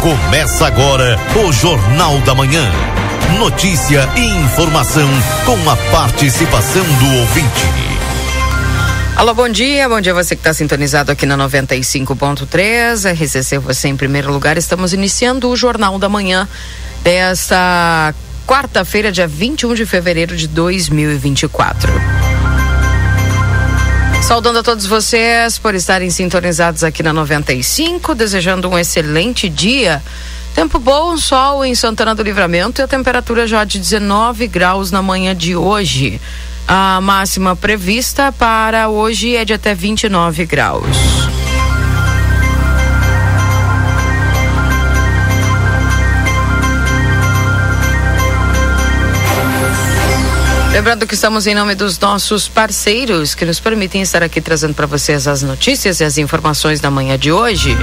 Começa agora o Jornal da Manhã. Notícia e informação com a participação do ouvinte. Alô, bom dia. Bom dia você que está sintonizado aqui na 95.3. RCC você em primeiro lugar. Estamos iniciando o Jornal da Manhã desta quarta-feira, dia 21 de fevereiro de 2024. Saudando a todos vocês por estarem sintonizados aqui na 95, desejando um excelente dia. Tempo bom, sol em Santana do Livramento e a temperatura já de 19 graus na manhã de hoje. A máxima prevista para hoje é de até 29 graus. Lembrando que estamos em nome dos nossos parceiros que nos permitem estar aqui trazendo para vocês as notícias e as informações da manhã de hoje.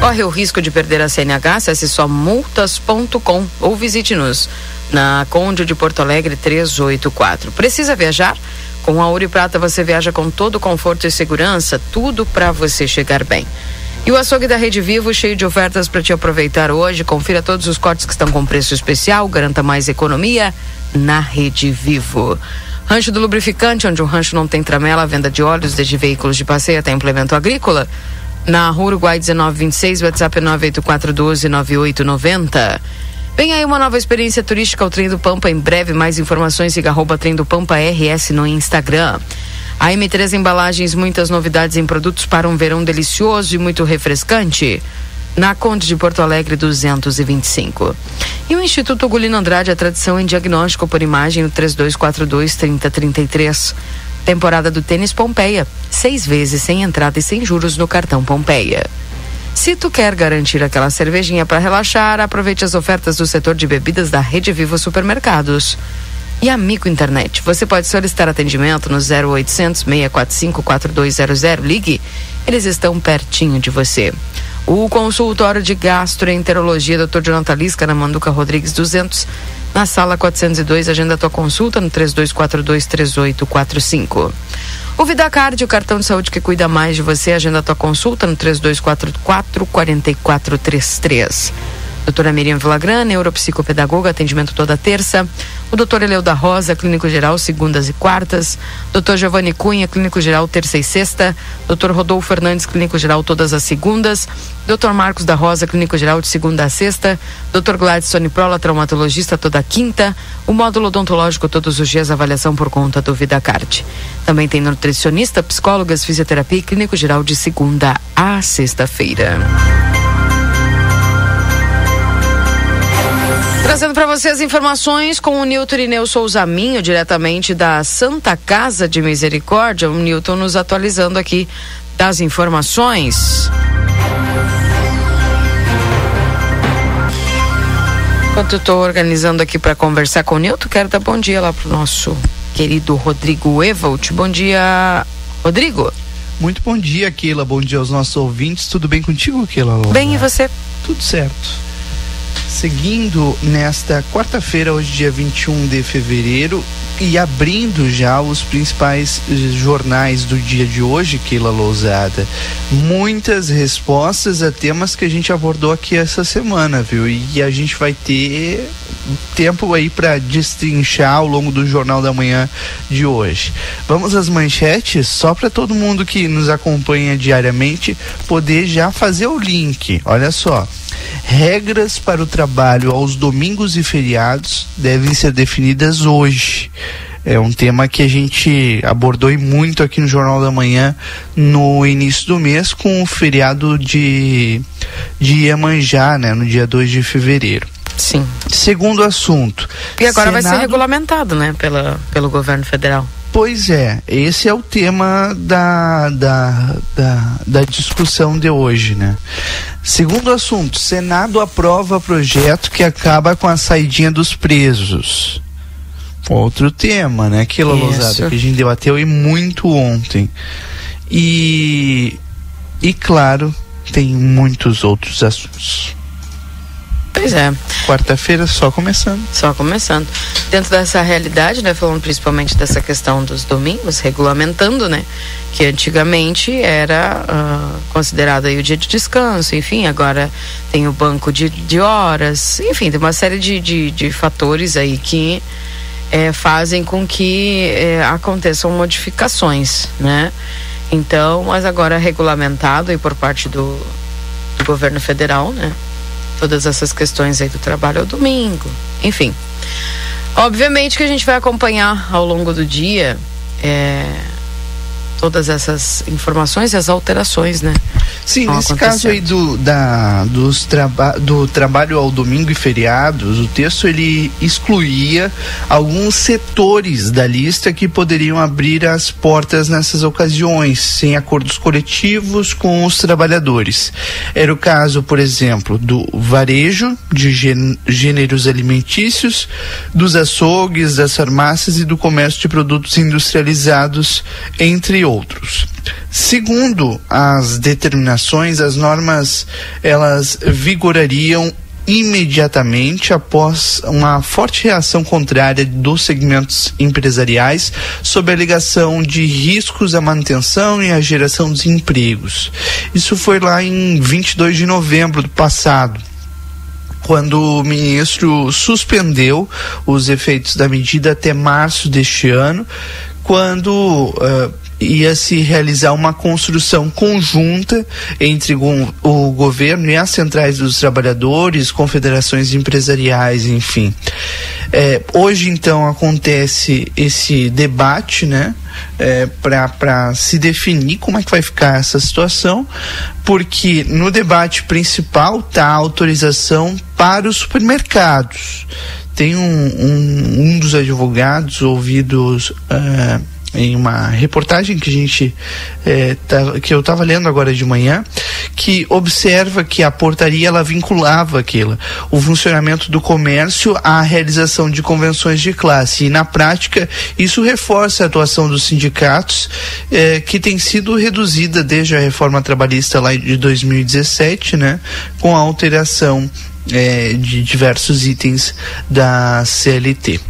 Corre o risco de perder a CNH, acesse só multas.com ou visite-nos na Conde de Porto Alegre 384. Precisa viajar? Com a Ouro e Prata você viaja com todo conforto e segurança, tudo para você chegar bem. E o açougue da Rede Vivo, cheio de ofertas para te aproveitar hoje. Confira todos os cortes que estão com preço especial, garanta mais economia na Rede Vivo. Rancho do Lubrificante, onde o rancho não tem tramela, venda de óleos, desde veículos de passeio até implemento agrícola. Na Rua Uruguai 1926, WhatsApp 984129890. Vem aí uma nova experiência turística ao Trem do Pampa. Em breve, mais informações, siga arroba Trem do Pampa RS no Instagram. A M3 Embalagens, muitas novidades em produtos para um verão delicioso e muito refrescante. Na Conde de Porto Alegre 225. E o Instituto Gulino Andrade, a tradição em diagnóstico por imagem no 3242 3033. Temporada do tênis Pompeia. Seis vezes sem entrada e sem juros no cartão Pompeia. Se tu quer garantir aquela cervejinha para relaxar, aproveite as ofertas do setor de bebidas da Rede Vivo Supermercados. E Amigo Internet, você pode solicitar atendimento no 0800 645 4200. Ligue, eles estão pertinho de você. O consultório de gastroenterologia Dr. Jonathan Lisca na Manduca Rodrigues 200, na sala 402, agenda tua consulta no 3242 3845. O Vidacard, o cartão de saúde que cuida mais de você, agenda tua consulta no 3244 4433. Doutora Miriam Villagrana, neuropsicopedagoga, atendimento toda terça. O doutor Eleu da Rosa, clínico geral, segundas e quartas. Doutor Giovanni Cunha, clínico geral, terça e sexta. Doutor Rodolfo Fernandes, clínico geral, todas as segundas. Doutor Marcos da Rosa, clínico geral, de segunda a sexta. Doutor Gladstone Prola, traumatologista, toda quinta. O módulo odontológico, todos os dias, avaliação por conta do VidaCard. Também tem nutricionista, psicólogas, fisioterapia e clínico geral, de segunda a sexta-feira. Trazendo para você as informações com o Nilton Ineu Souza Minho, diretamente da Santa Casa de Misericórdia. O Nilton nos atualizando aqui das informações. Enquanto eu estou organizando aqui para conversar com o Nilton, quero dar bom dia lá pro nosso querido Rodrigo Evalt. Bom dia, Rodrigo. Muito bom dia, Keila. Bom dia aos nossos ouvintes. Tudo bem contigo, Keila? Bem, e você? Tudo certo. Seguindo nesta quarta-feira, hoje dia 21 de fevereiro, e abrindo já os principais jornais do dia de hoje, Keila Lousada. Muitas respostas a temas que a gente abordou aqui essa semana, viu? E a gente vai ter tempo aí para destrinchar ao longo do Jornal da Manhã de hoje. Vamos às manchetes, só para todo mundo que nos acompanha diariamente poder já fazer o link. Olha só. Regras para o trabalho aos domingos e feriados devem ser definidas hoje. É um tema que a gente abordou muito aqui no Jornal da Manhã no início do mês com o feriado de, de Iemanjá, né, no dia 2 de fevereiro. Sim. Segundo assunto. E agora Senado... vai ser regulamentado, né, pela, pelo governo federal. Pois é, esse é o tema da, da, da, da, discussão de hoje, né? Segundo assunto, Senado aprova projeto que acaba com a saidinha dos presos. Outro tema, né? Aquilo, Lousada, que a gente debateu e muito ontem. E, e claro, tem muitos outros assuntos. Pois é. Quarta-feira só começando. Só começando. Dentro dessa realidade, né, falando principalmente dessa questão dos domingos, regulamentando, né, que antigamente era uh, considerado aí o dia de descanso, enfim, agora tem o banco de, de horas, enfim, tem uma série de, de, de fatores aí que é, fazem com que é, aconteçam modificações, né? Então, mas agora regulamentado aí por parte do, do governo federal, né? Todas essas questões aí do trabalho ao domingo, enfim. Obviamente que a gente vai acompanhar ao longo do dia é, todas essas informações e as alterações, né? Sim, nesse caso aí do, da, dos traba do trabalho ao domingo e feriados, o texto ele excluía alguns setores da lista que poderiam abrir as portas nessas ocasiões, sem acordos coletivos com os trabalhadores. Era o caso, por exemplo, do varejo de gêneros alimentícios, dos açougues, das farmácias e do comércio de produtos industrializados, entre outros. Segundo as determinações, as normas elas vigorariam imediatamente após uma forte reação contrária dos segmentos empresariais sob a alegação de riscos à manutenção e à geração de empregos. Isso foi lá em 22 de novembro do passado quando o ministro suspendeu os efeitos da medida até março deste ano, quando uh, ia se realizar uma construção conjunta entre o governo e as centrais dos trabalhadores, confederações empresariais, enfim. É, hoje, então, acontece esse debate, né? É, para se definir como é que vai ficar essa situação, porque no debate principal está a autorização para os supermercados. Tem um, um, um dos advogados ouvidos. Uh, em uma reportagem que a gente é, tá, que eu estava lendo agora de manhã que observa que a portaria ela vinculava aquilo o funcionamento do comércio à realização de convenções de classe e na prática isso reforça a atuação dos sindicatos é, que tem sido reduzida desde a reforma trabalhista lá de 2017 né com a alteração é, de diversos itens da CLT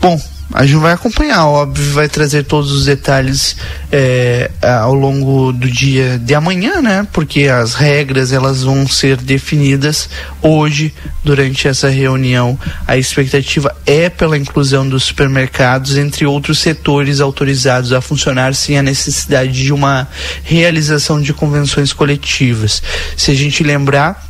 bom a gente vai acompanhar, óbvio, vai trazer todos os detalhes é, ao longo do dia de amanhã, né? Porque as regras elas vão ser definidas hoje durante essa reunião. A expectativa é pela inclusão dos supermercados entre outros setores autorizados a funcionar sem a necessidade de uma realização de convenções coletivas. Se a gente lembrar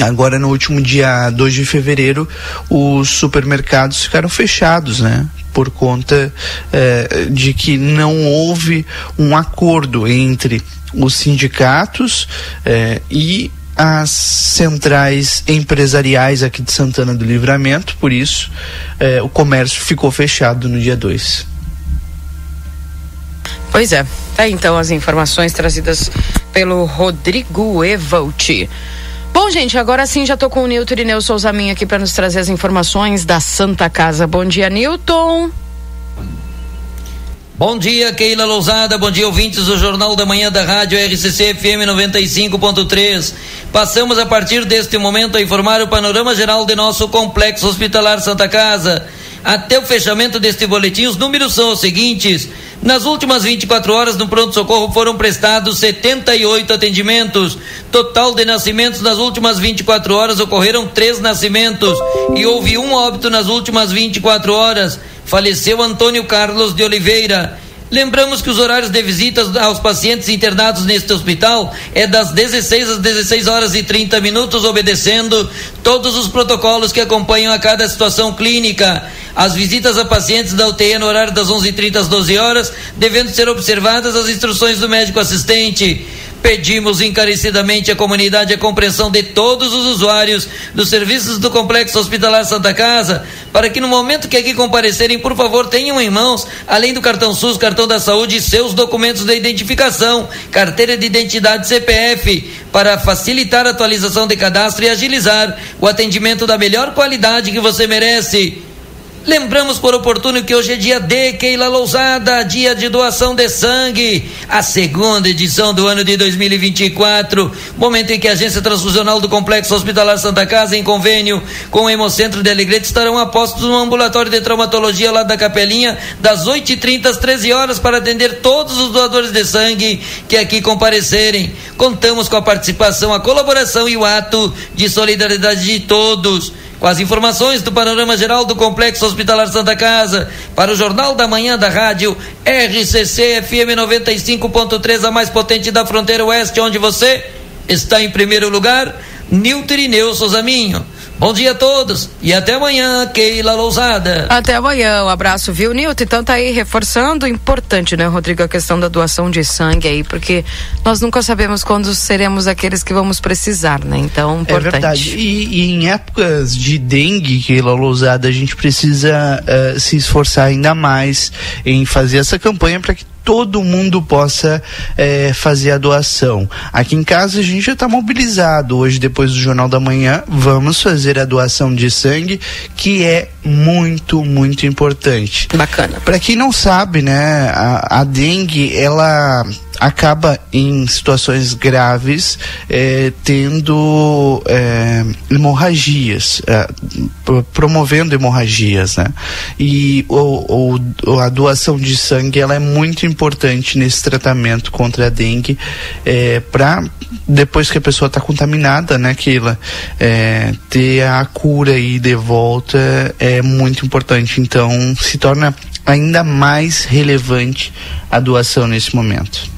Agora, no último dia 2 de fevereiro, os supermercados ficaram fechados, né? Por conta eh, de que não houve um acordo entre os sindicatos eh, e as centrais empresariais aqui de Santana do Livramento, por isso eh, o comércio ficou fechado no dia 2. Pois é, tá então as informações trazidas pelo Rodrigo Evalti. Bom, gente, agora sim já tô com o Nilton Irineu Souza Minha aqui para nos trazer as informações da Santa Casa. Bom dia, Nilton. Bom dia, Keila Lousada. Bom dia, ouvintes do Jornal da Manhã da Rádio RCC FM 95.3. Passamos a partir deste momento a informar o panorama geral de nosso complexo hospitalar Santa Casa. Até o fechamento deste boletim, os números são os seguintes. Nas últimas 24 horas, no pronto-socorro foram prestados 78 atendimentos. Total de nascimentos nas últimas 24 horas ocorreram três nascimentos e houve um óbito nas últimas 24 horas. Faleceu Antônio Carlos de Oliveira. Lembramos que os horários de visitas aos pacientes internados neste hospital é das 16 às 16 horas e 30 minutos, obedecendo todos os protocolos que acompanham a cada situação clínica. As visitas a pacientes da UTI no horário das 11h30 às 12 horas, devendo ser observadas as instruções do médico assistente. Pedimos encarecidamente à comunidade a compreensão de todos os usuários dos serviços do Complexo Hospitalar Santa Casa, para que no momento que aqui comparecerem, por favor, tenham em mãos, além do cartão SUS, cartão da saúde, seus documentos de identificação, carteira de identidade CPF, para facilitar a atualização de cadastro e agilizar o atendimento da melhor qualidade que você merece. Lembramos por oportuno que hoje é dia D, Keila Lousada, dia de doação de sangue, a segunda edição do ano de 2024, momento em que a Agência Transfusional do Complexo Hospitalar Santa Casa, em convênio com o Hemocentro de Alegrete, estarão apostos no ambulatório de traumatologia lá da Capelinha, das 8h30 às 13 horas, para atender todos os doadores de sangue que aqui comparecerem. Contamos com a participação, a colaboração e o ato de solidariedade de todos com as informações do panorama geral do Complexo Hospitalar Santa Casa, para o Jornal da Manhã da Rádio RCC FM 95.3, a mais potente da fronteira oeste, onde você está em primeiro lugar, Nilton Irineu Souzaminho. Bom dia a todos e até amanhã, Keila Lousada. Até amanhã, um abraço, viu, Nilton? Então tá aí reforçando, importante, né, Rodrigo, a questão da doação de sangue aí, porque nós nunca sabemos quando seremos aqueles que vamos precisar, né? Então, importante. É verdade. E, e em épocas de dengue, Keila Lousada, a gente precisa uh, se esforçar ainda mais em fazer essa campanha para que todo mundo possa é, fazer a doação. Aqui em casa a gente já está mobilizado. Hoje, depois do Jornal da Manhã, vamos fazer a doação de sangue, que é muito, muito importante. Bacana. Para quem não sabe, né, a, a dengue, ela acaba em situações graves eh, tendo eh, hemorragias, eh, promovendo hemorragias, né? E o, o, a doação de sangue ela é muito importante nesse tratamento contra a dengue para depois que a pessoa está contaminada, né, Keila, ter a cura aí de volta é muito importante. Então se torna ainda mais relevante a doação nesse momento.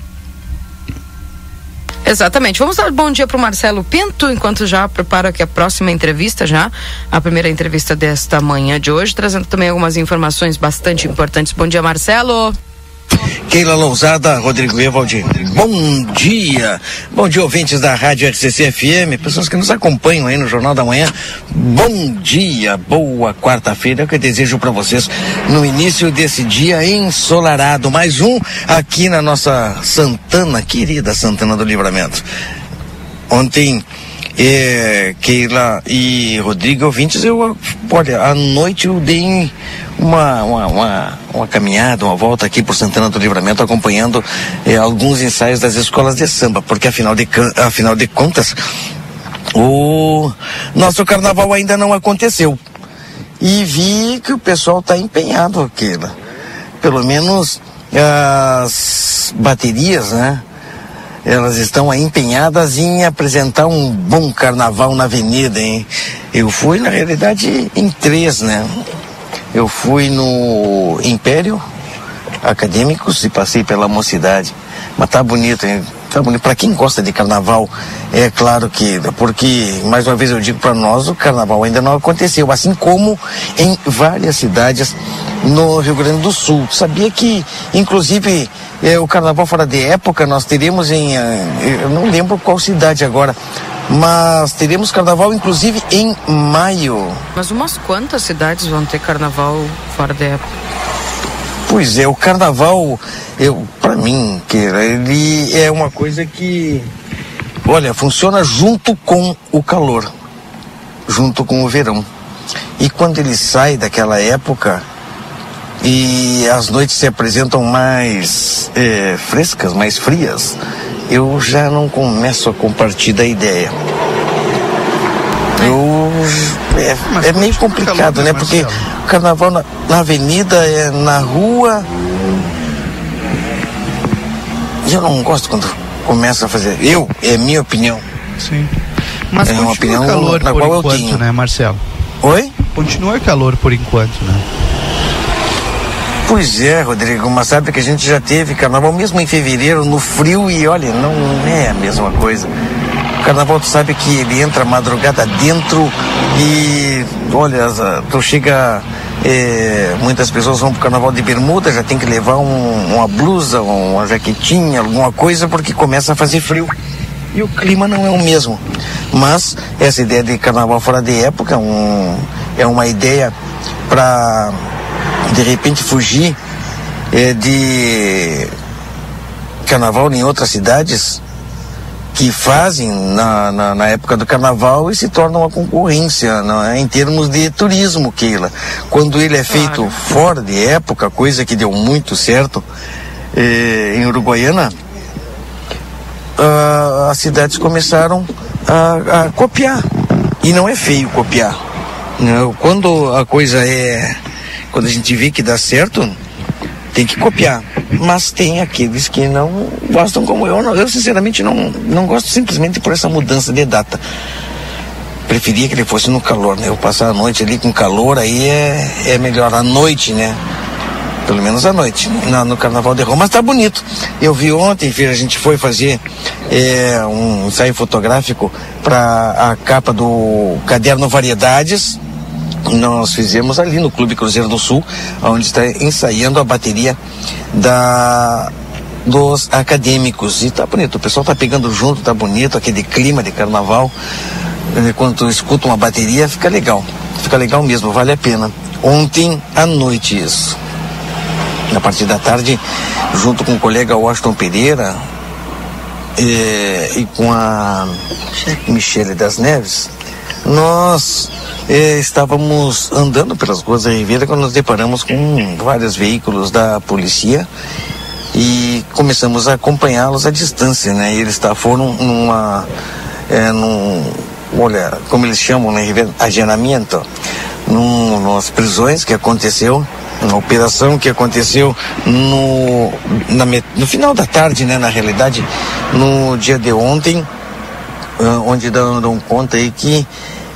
Exatamente. Vamos dar bom dia para o Marcelo Pinto, enquanto já preparo aqui a próxima entrevista, já a primeira entrevista desta manhã de hoje, trazendo também algumas informações bastante importantes. Bom dia, Marcelo. Keila Lousada, Rodrigo Evaldi. Bom dia. Bom dia, ouvintes da Rádio RCC FM, pessoas que nos acompanham aí no Jornal da Manhã. Bom dia, boa quarta-feira. É o que eu desejo para vocês no início desse dia ensolarado. Mais um aqui na nossa Santana, querida Santana do Livramento. Ontem é, Keila e Rodrigo ouvintes, eu, olha, à noite eu dei uma, uma, uma, uma, caminhada, uma volta aqui por Santana do Livramento, acompanhando eh, alguns ensaios das escolas de samba, porque afinal de, afinal de contas, o nosso carnaval ainda não aconteceu. E vi que o pessoal está empenhado aqui, né? pelo menos as baterias, né? Elas estão empenhadas em apresentar um bom carnaval na avenida, hein? Eu fui, na realidade, em três, né? Eu fui no Império Acadêmicos e passei pela Mocidade. Mas tá bonito, hein? Para quem gosta de carnaval, é claro que, porque, mais uma vez eu digo para nós, o carnaval ainda não aconteceu, assim como em várias cidades no Rio Grande do Sul. Sabia que, inclusive, é, o carnaval fora de época nós teríamos em. Eh, eu não lembro qual cidade agora, mas teremos carnaval inclusive em maio. Mas umas quantas cidades vão ter carnaval fora de época? Pois é, o carnaval, eu, para mim, que ele é uma coisa que, olha, funciona junto com o calor, junto com o verão. E quando ele sai daquela época e as noites se apresentam mais é, frescas, mais frias, eu já não começo a compartilhar a ideia. Eu, é, é meio complicado, né? Porque o carnaval na, na, avenida, é na rua. E eu não gosto quando começa a fazer. Eu, é minha opinião. Sim. Mas é uma opinião calor na por qual enquanto, eu tenho. né, Marcelo? Oi? Continua calor por enquanto, né? Pois é, Rodrigo, mas sabe que a gente já teve carnaval mesmo em fevereiro, no frio, e olha, não é a mesma coisa. O carnaval, tu sabe que ele entra madrugada dentro e, olha, tu chega. É, muitas pessoas vão pro carnaval de bermuda, já tem que levar um, uma blusa, uma jaquetinha, alguma coisa, porque começa a fazer frio. E o clima não é o mesmo. Mas essa ideia de carnaval fora de época um, é uma ideia para de repente fugir é, de carnaval em outras cidades que fazem na, na, na, época do carnaval e se tornam uma concorrência é? em termos de turismo, Keila. Quando ele é feito claro. fora de época, coisa que deu muito certo eh, em Uruguaiana, uh, as cidades começaram a, a, copiar. E não é feio copiar. Não, quando a coisa é. Quando a gente vê que dá certo, tem que copiar. Mas tem aqueles que não gostam como eu. Eu, sinceramente, não, não gosto simplesmente por essa mudança de data. Preferia que ele fosse no calor, né? Eu passar a noite ali com calor, aí é, é melhor. À noite, né? Pelo menos à noite, no, no Carnaval de Roma. Mas tá bonito. Eu vi ontem, filho, a gente foi fazer é, um ensaio fotográfico para a capa do caderno Variedades nós fizemos ali no Clube Cruzeiro do Sul, onde está ensaiando a bateria da dos acadêmicos. E tá bonito, o pessoal tá pegando junto, tá bonito, aquele clima de carnaval. Eh, quando escuta uma bateria, fica legal. Fica legal mesmo, vale a pena. Ontem à noite isso. Na partir da tarde, junto com o colega Washington Pereira e, eh, e com a Michele das Neves, nós eh, estávamos andando pelas ruas da Ribeira quando nos deparamos com vários veículos da polícia e começamos a acompanhá-los à distância, né? E eles tá, foram numa, é, num, olha, como eles chamam na Ribeira, agenamento, num, nas prisões que aconteceu, uma operação que aconteceu no, na, no final da tarde, né? Na realidade, no dia de ontem, onde dão, dão conta aí que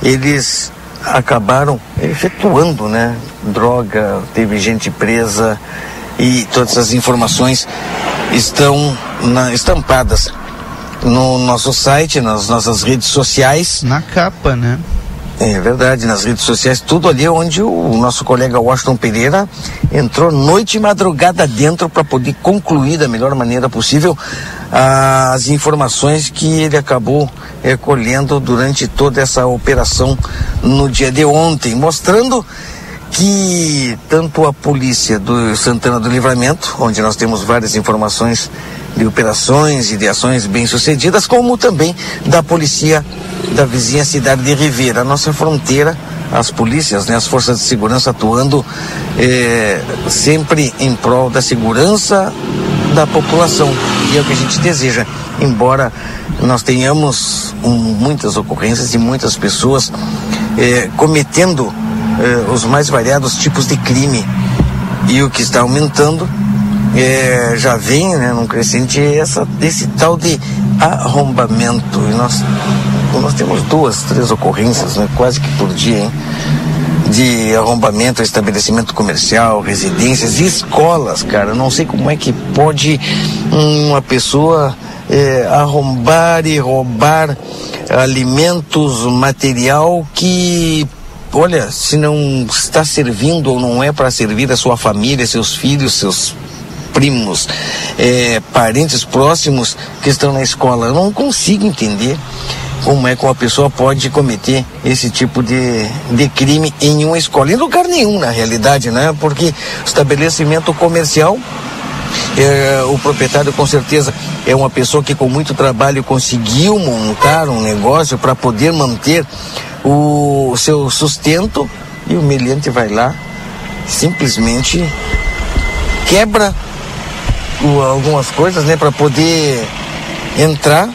eles acabaram efetuando, né? Droga, teve gente presa e todas as informações estão na, estampadas no nosso site, nas nossas redes sociais. Na capa, né? É verdade, nas redes sociais, tudo ali onde o nosso colega Washington Pereira entrou noite e madrugada dentro para poder concluir da melhor maneira possível as informações que ele acabou é, colhendo durante toda essa operação no dia de ontem, mostrando que tanto a polícia do Santana do Livramento, onde nós temos várias informações de operações e de ações bem-sucedidas, como também da polícia da vizinha cidade de Ribeira, a nossa fronteira, as polícias, né, as forças de segurança atuando eh, sempre em prol da segurança da população. E é o que a gente deseja. Embora nós tenhamos um, muitas ocorrências e muitas pessoas eh, cometendo eh, os mais variados tipos de crime. E o que está aumentando é, já vem né, num crescente essa, esse tal de arrombamento. E nós, nós temos duas, três ocorrências, né, quase que por dia, hein, de arrombamento, estabelecimento comercial, residências e escolas, cara. Não sei como é que pode uma pessoa é, arrombar e roubar alimentos, material que olha, se não está servindo ou não é para servir a sua família, seus filhos, seus primos, é, parentes próximos que estão na escola. Eu não consigo entender como é que uma pessoa pode cometer esse tipo de, de crime em uma escola. Em lugar nenhum, na realidade, né? Porque estabelecimento comercial é, o proprietário com certeza é uma pessoa que com muito trabalho conseguiu montar um negócio para poder manter o seu sustento e o meliante vai lá simplesmente quebra algumas coisas, né, para poder entrar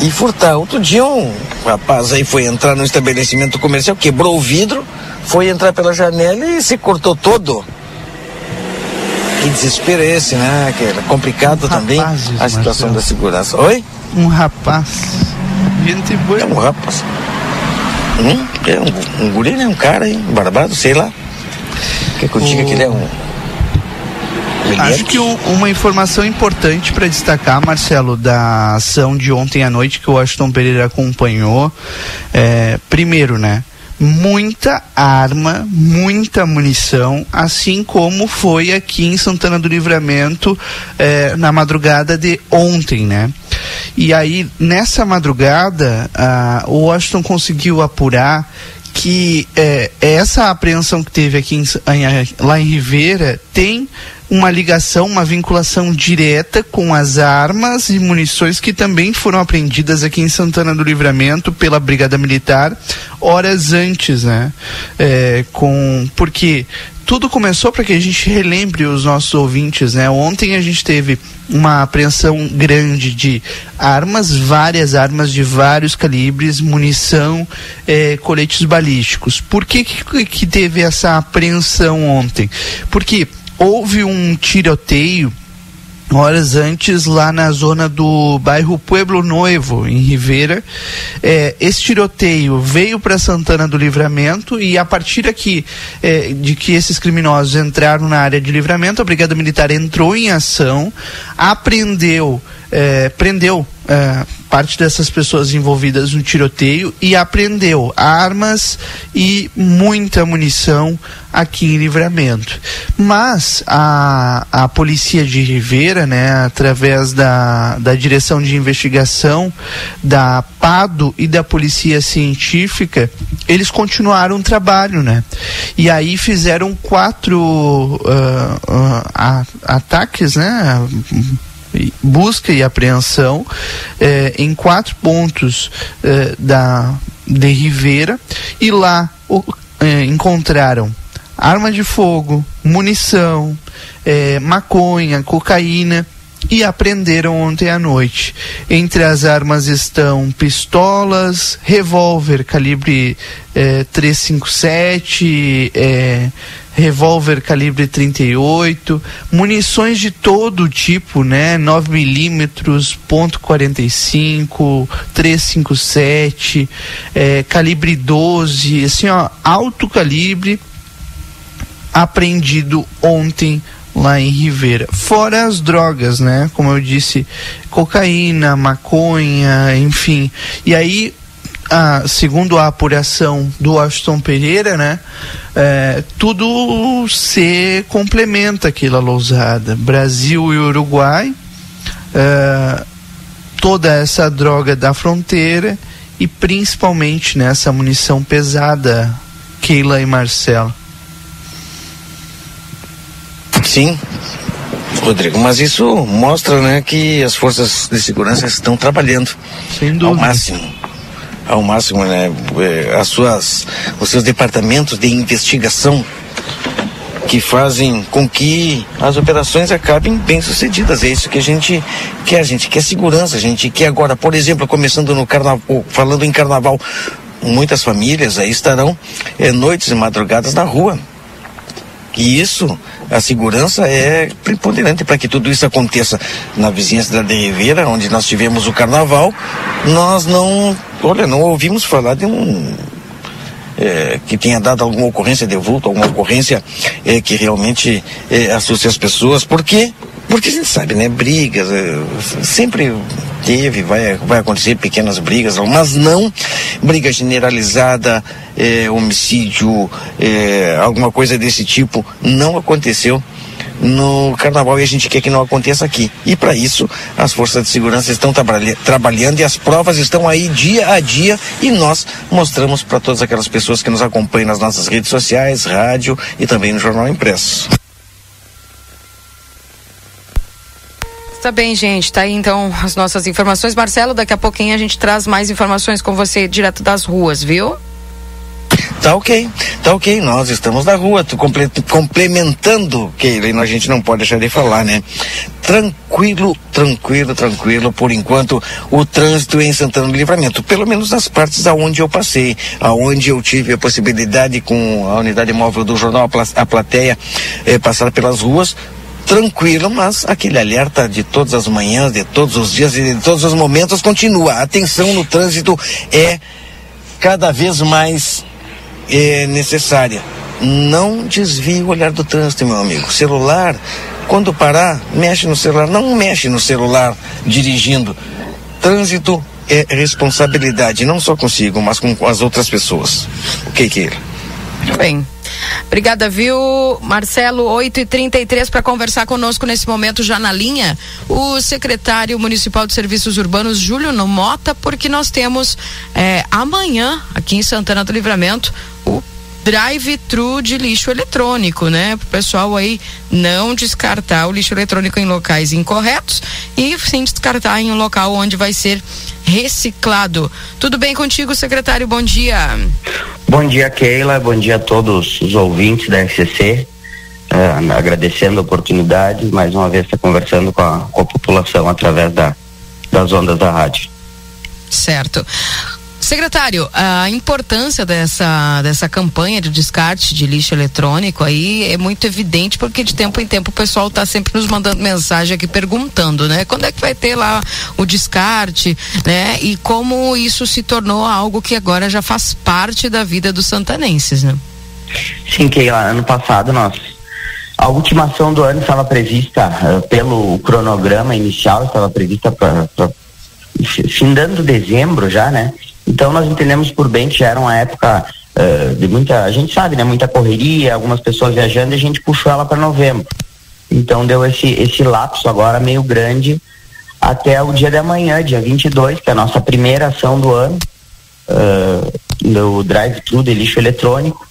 e furtar. Outro dia um rapaz aí foi entrar no estabelecimento comercial, quebrou o vidro, foi entrar pela janela e se cortou todo. Que desespero é esse, né? Que é complicado um também rapazes, a situação Marcelo. da segurança. Oi? Um rapaz. Gente boa. É um rapaz. Hum? É um, um guri, né? Um cara, hein? Barbado, sei lá. Quer que eu diga que ele é um Acho que um, uma informação importante para destacar, Marcelo, da ação de ontem à noite que o Washington Pereira acompanhou, é, primeiro, né? muita arma, muita munição, assim como foi aqui em Santana do Livramento eh, na madrugada de ontem, né? E aí, nessa madrugada, o Washington conseguiu apurar que é, essa apreensão que teve aqui em, em, lá em Ribeira tem uma ligação, uma vinculação direta com as armas e munições que também foram apreendidas aqui em Santana do Livramento pela Brigada Militar horas antes, né? É, com porque tudo começou para que a gente relembre os nossos ouvintes, né? Ontem a gente teve uma apreensão grande de armas, várias armas de vários calibres, munição, eh, coletes balísticos. Por que, que, que teve essa apreensão ontem? Porque houve um tiroteio horas antes lá na zona do bairro Pueblo Noivo, em Rivera. É, esse tiroteio veio para Santana do Livramento e a partir aqui é, de que esses criminosos entraram na área de livramento, a Brigada Militar entrou em ação, apreendeu, é, prendeu é, parte dessas pessoas envolvidas no tiroteio e apreendeu armas e muita munição aqui em Livramento. Mas a, a Polícia de Rivera, né, através da, da Direção de Investigação, da PADO e da Polícia Científica, eles continuaram o trabalho, né? E aí fizeram quatro uh, uh, ataques, né? Busca e apreensão eh, em quatro pontos eh, da de Ribeira e lá o, eh, encontraram arma de fogo, munição, maconha, cocaína e apreenderam ontem à noite. Entre as armas estão pistolas, revólver calibre eh, 357, eh, revólver calibre 38, munições de todo tipo, né? 9 milímetros, ponto .45, 357, eh, calibre 12, assim ó, alto calibre apreendido ontem lá em Ribeira. Fora as drogas, né? Como eu disse, cocaína, maconha, enfim. E aí, a, segundo a apuração do Washington Pereira, né? É, tudo se complementa aquela lousada. Brasil e Uruguai, é, toda essa droga da fronteira e principalmente nessa né, munição pesada, Keila e Marcelo. Sim, Rodrigo, mas isso mostra né, que as forças de segurança estão trabalhando ao máximo. Ao máximo, né? É, as suas, os seus departamentos de investigação que fazem com que as operações acabem bem sucedidas. É isso que a gente quer. A gente quer segurança. A gente quer agora, por exemplo, começando no carnaval, falando em carnaval, muitas famílias aí estarão é, noites e madrugadas na rua. E isso a segurança é preponderante para que tudo isso aconteça. Na vizinhança da de onde nós tivemos o carnaval, nós não, olha, não ouvimos falar de um é, que tenha dado alguma ocorrência de vulto, alguma ocorrência é, que realmente é, assuste as pessoas, porque porque a gente sabe, né? Brigas, é, sempre teve, vai, vai acontecer pequenas brigas, mas não briga generalizada, é, homicídio, é, alguma coisa desse tipo, não aconteceu no carnaval e a gente quer que não aconteça aqui. E para isso, as forças de segurança estão trabalha trabalhando e as provas estão aí dia a dia e nós mostramos para todas aquelas pessoas que nos acompanham nas nossas redes sociais, rádio e também no jornal impresso. Tá bem, gente. Tá aí então as nossas informações. Marcelo, daqui a pouquinho a gente traz mais informações com você direto das ruas, viu? Tá ok, tá ok. Nós estamos na rua, tu complementando, Keila, a gente não pode deixar de falar, né? Tranquilo, tranquilo, tranquilo, por enquanto, o trânsito em Santana do Livramento, pelo menos nas partes aonde eu passei, aonde eu tive a possibilidade com a unidade móvel do jornal A Plateia eh, passar pelas ruas, tranquilo, mas aquele alerta de todas as manhãs, de todos os dias e de todos os momentos continua. A atenção no trânsito é cada vez mais é, necessária. Não desvie o olhar do trânsito, meu amigo. Celular, quando parar, mexe no celular. Não mexe no celular dirigindo. Trânsito é responsabilidade, não só consigo, mas com as outras pessoas. O que que é? Bem. Obrigada, viu, Marcelo? 8 e 33 para conversar conosco nesse momento já na linha, o secretário municipal de serviços urbanos, Júlio Mota, porque nós temos é, amanhã, aqui em Santana do Livramento, o drive-thru de lixo eletrônico, né? Para o pessoal aí não descartar o lixo eletrônico em locais incorretos e sim descartar em um local onde vai ser reciclado. Tudo bem contigo, secretário? Bom dia. Bom dia, Keila. Bom dia a todos os ouvintes da FCC. Uh, agradecendo a oportunidade, mais uma vez, estar tá conversando com a, com a população através da, das ondas da rádio. Certo. Secretário, a importância dessa, dessa campanha de descarte de lixo eletrônico aí é muito evidente porque de tempo em tempo o pessoal está sempre nos mandando mensagem aqui perguntando, né? Quando é que vai ter lá o descarte, né? E como isso se tornou algo que agora já faz parte da vida dos santanenses, né? Sim, Keila, ano passado nós a última ação do ano estava prevista uh, pelo cronograma inicial, estava prevista para findando dezembro já, né? Então nós entendemos por bem que já era uma época uh, de muita, a gente sabe, né, muita correria, algumas pessoas viajando e a gente puxou ela para novembro. Então deu esse esse lapso agora meio grande até o dia de amanhã, dia 22, que é a nossa primeira ação do ano, uh, do drive-thru de lixo eletrônico.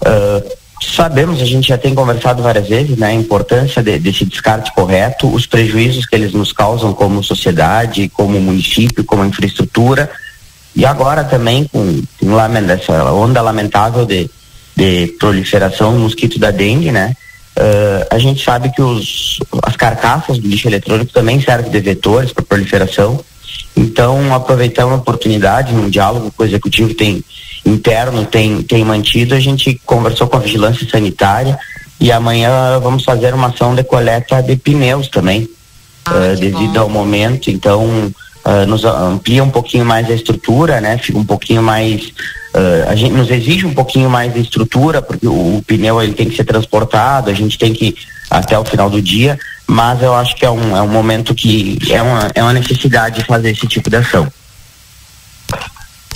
Uh, sabemos, a gente já tem conversado várias vezes, né, a importância de, desse descarte correto, os prejuízos que eles nos causam como sociedade, como município, como infraestrutura, e agora também com, com essa onda lamentável de, de proliferação do mosquito da dengue, né? Uh, a gente sabe que os, as carcaças do lixo eletrônico também servem de vetores para proliferação. Então, aproveitando a oportunidade, um diálogo que o executivo tem interno tem, tem mantido, a gente conversou com a vigilância sanitária e amanhã vamos fazer uma ação de coleta de pneus também, ah, uh, devido bom. ao momento. Então, uh, nos amplia um pouquinho mais a estrutura, né? Fica um pouquinho mais uh, a gente nos exige um pouquinho mais de estrutura porque o, o, pneu ele tem que ser transportado, a gente tem que até o final do dia, mas eu acho que é um, é um momento que é uma, é uma necessidade de fazer esse tipo de ação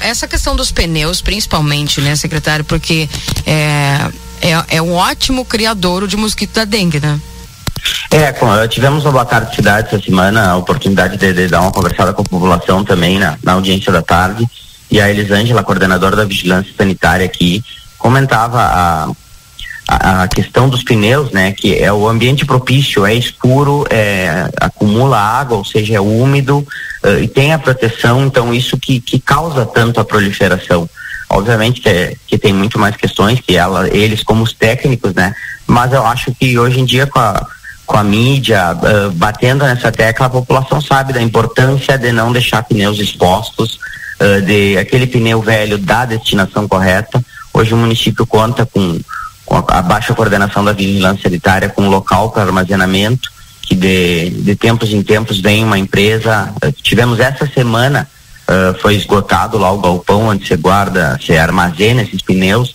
essa questão dos pneus, principalmente, né, secretário, porque é, é, é um ótimo criador de mosquito da dengue, né? É, tivemos no Bacar de Cidade essa semana a oportunidade de, de, dar uma conversada com a população também na, na audiência da tarde. E a Elisângela, coordenadora da Vigilância Sanitária aqui, comentava a, a, a, questão dos pneus, né? Que é o ambiente propício, é escuro, é, acumula água, ou seja, é úmido uh, e tem a proteção, então isso que, que causa tanto a proliferação. Obviamente que, é, que tem muito mais questões que ela, eles como os técnicos, né? Mas eu acho que hoje em dia com a com a mídia, uh, batendo nessa tecla, a população sabe da importância de não deixar pneus expostos, uh, de aquele pneu velho da destinação correta. Hoje o município conta com, com a, baixa coordenação da vigilância sanitária, com local para armazenamento, que de, de tempos em tempos vem uma empresa. Uh, tivemos essa semana, foi esgotado lá o galpão onde você guarda, você armazena esses pneus.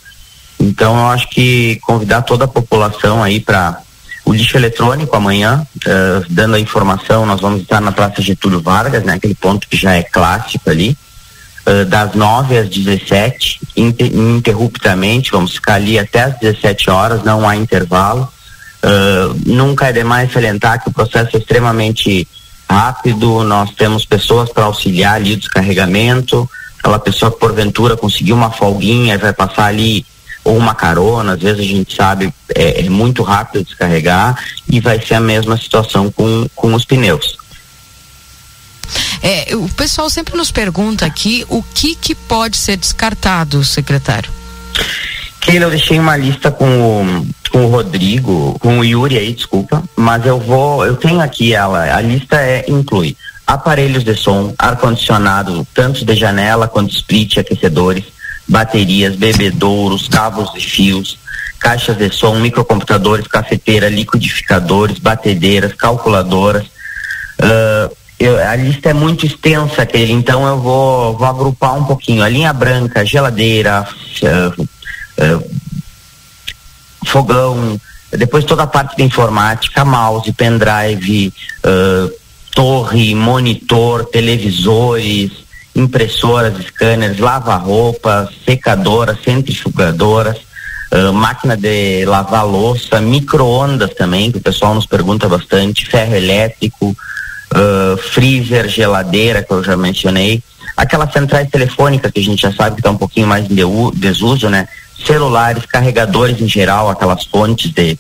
Então eu acho que convidar toda a população aí para o lixo eletrônico amanhã, uh, dando a informação, nós vamos estar na Praça Getúlio Vargas, né, aquele ponto que já é clássico ali, uh, das 9 às 17, inter, ininterruptamente, vamos ficar ali até às 17 horas, não há intervalo. Uh, nunca é demais salientar que o processo é extremamente rápido, nós temos pessoas para auxiliar ali o descarregamento, aquela pessoa que porventura conseguiu uma folguinha vai passar ali ou uma carona, às vezes a gente sabe é, é muito rápido descarregar e vai ser a mesma situação com, com os pneus. É, o pessoal sempre nos pergunta aqui o que, que pode ser descartado, secretário. Keila, eu deixei uma lista com o, com o Rodrigo, com o Yuri aí, desculpa, mas eu vou, eu tenho aqui ela, a lista é, inclui aparelhos de som, ar-condicionado, tanto de janela quanto split, aquecedores, baterias, bebedouros, cabos de fios, caixas de som, microcomputadores, cafeteira, liquidificadores, batedeiras, calculadoras. Uh, eu, a lista é muito extensa, aquele, então eu vou, vou agrupar um pouquinho. A linha branca, geladeira, uh, uh, fogão, depois toda a parte de informática, mouse, pendrive, torre, monitor, televisores, impressoras, scanners, lava-roupas, secadoras, centrifugadoras, uh, máquina de lavar louça, micro-ondas também, que o pessoal nos pergunta bastante, ferro elétrico, uh, freezer, geladeira, que eu já mencionei, aquelas centrais telefônicas que a gente já sabe que está um pouquinho mais em desuso, né? Celulares, carregadores em geral, aquelas fontes de,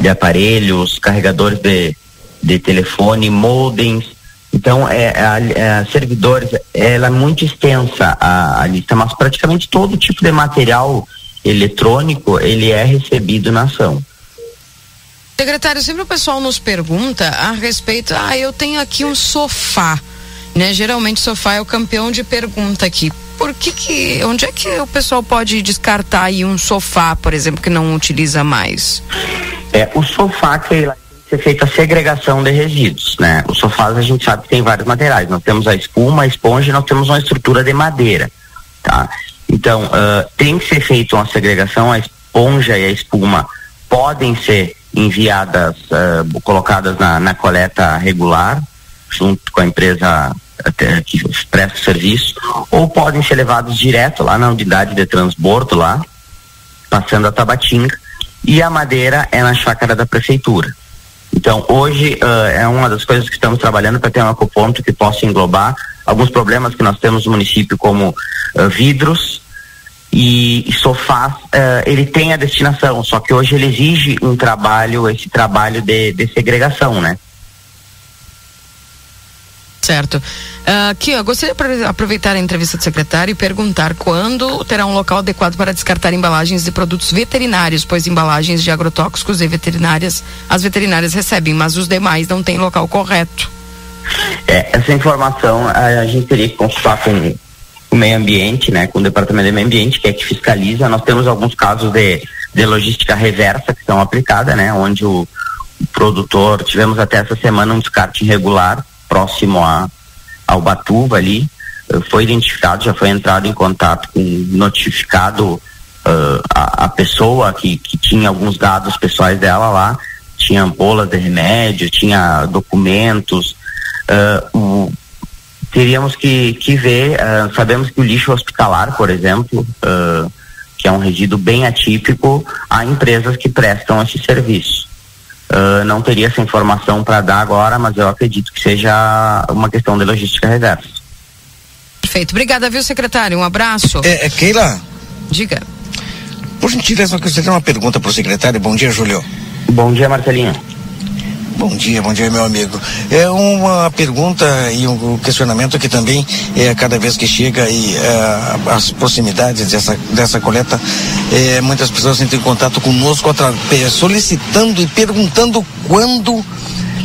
de aparelhos, carregadores de, de telefone, modems. Então, é, é, é, servidores, ela é muito extensa a, a lista, mas praticamente todo tipo de material eletrônico ele é recebido na ação. Secretário, sempre o pessoal nos pergunta a respeito, ah, eu tenho aqui um sofá, né? Geralmente sofá é o campeão de pergunta aqui. Por que que, onde é que o pessoal pode descartar aí um sofá, por exemplo, que não utiliza mais? É, o sofá que ser feita a segregação de resíduos, né? Os sofás a gente sabe que tem vários materiais. Nós temos a espuma, a esponja e nós temos uma estrutura de madeira, tá? Então, uh, tem que ser feita uma segregação, a esponja e a espuma podem ser enviadas, uh, colocadas na, na, coleta regular, junto com a empresa até, que presta o serviço, ou podem ser levados direto lá na unidade de transbordo lá, passando a Tabatinga, e a madeira é na chácara da prefeitura. Então, hoje uh, é uma das coisas que estamos trabalhando para ter um ecoponto que possa englobar alguns problemas que nós temos no município, como uh, vidros, e, e sofás, uh, ele tem a destinação, só que hoje ele exige um trabalho, esse trabalho de, de segregação, né? Certo. Uh, gostaria de aproveitar a entrevista do secretário e perguntar quando terá um local adequado para descartar embalagens de produtos veterinários, pois embalagens de agrotóxicos e veterinárias, as veterinárias recebem, mas os demais não têm local correto. É, essa informação a, a gente teria que consultar com o meio ambiente, né, com o departamento de meio ambiente, que é que fiscaliza. Nós temos alguns casos de, de logística reversa que são aplicadas, né, onde o, o produtor, tivemos até essa semana um descarte irregular próximo a, ao Batuva ali, uh, foi identificado, já foi entrado em contato com notificado uh, a, a, pessoa que, que tinha alguns dados pessoais dela lá, tinha ampolas de remédio, tinha documentos, uh, o teríamos que, que ver, uh, sabemos que o lixo hospitalar, por exemplo, que é um resíduo bem atípico, há empresas que prestam esse serviço. Uh, não teria essa informação para dar agora, mas eu acredito que seja uma questão de logística reversa. Perfeito. Obrigada, viu, secretário? Um abraço. É, é Keila? Diga. Por gentileza, eu de uma pergunta para o secretário. Bom dia, Júlio. Bom dia, Marcelinho. Bom dia, bom dia, meu amigo. É uma pergunta e um questionamento que também é cada vez que chega e é, as proximidades dessa, dessa coleta, é, muitas pessoas entram em contato conosco é, solicitando e perguntando quando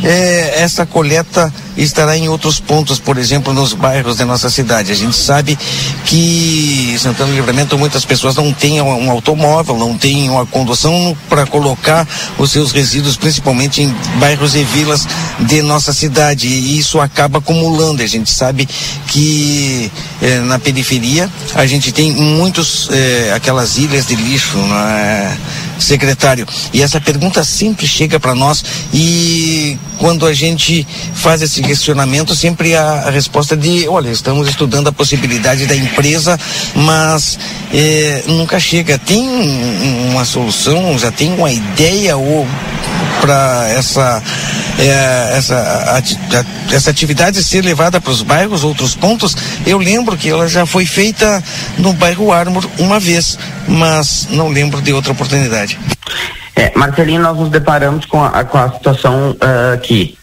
é, essa coleta estará em outros pontos, por exemplo, nos bairros da nossa cidade. A gente sabe que Santana do Livramento muitas pessoas não têm um automóvel, não têm uma condução para colocar os seus resíduos, principalmente em bairros e vilas de nossa cidade. E isso acaba acumulando. A gente sabe que eh, na periferia a gente tem muitos eh, aquelas ilhas de lixo, né, secretário. E essa pergunta sempre chega para nós e quando a gente faz esse questionamento, sempre a, a, resposta de, olha, estamos estudando a possibilidade da empresa, mas eh, nunca chega. Tem uma solução, já tem uma ideia ou para essa é, essa, essa atividade ser levada para os bairros, outros pontos, eu lembro que ela já foi feita no bairro Ármor uma vez, mas não lembro de outra oportunidade. É, Marcelinho, nós nos deparamos com a, com a situação uh, que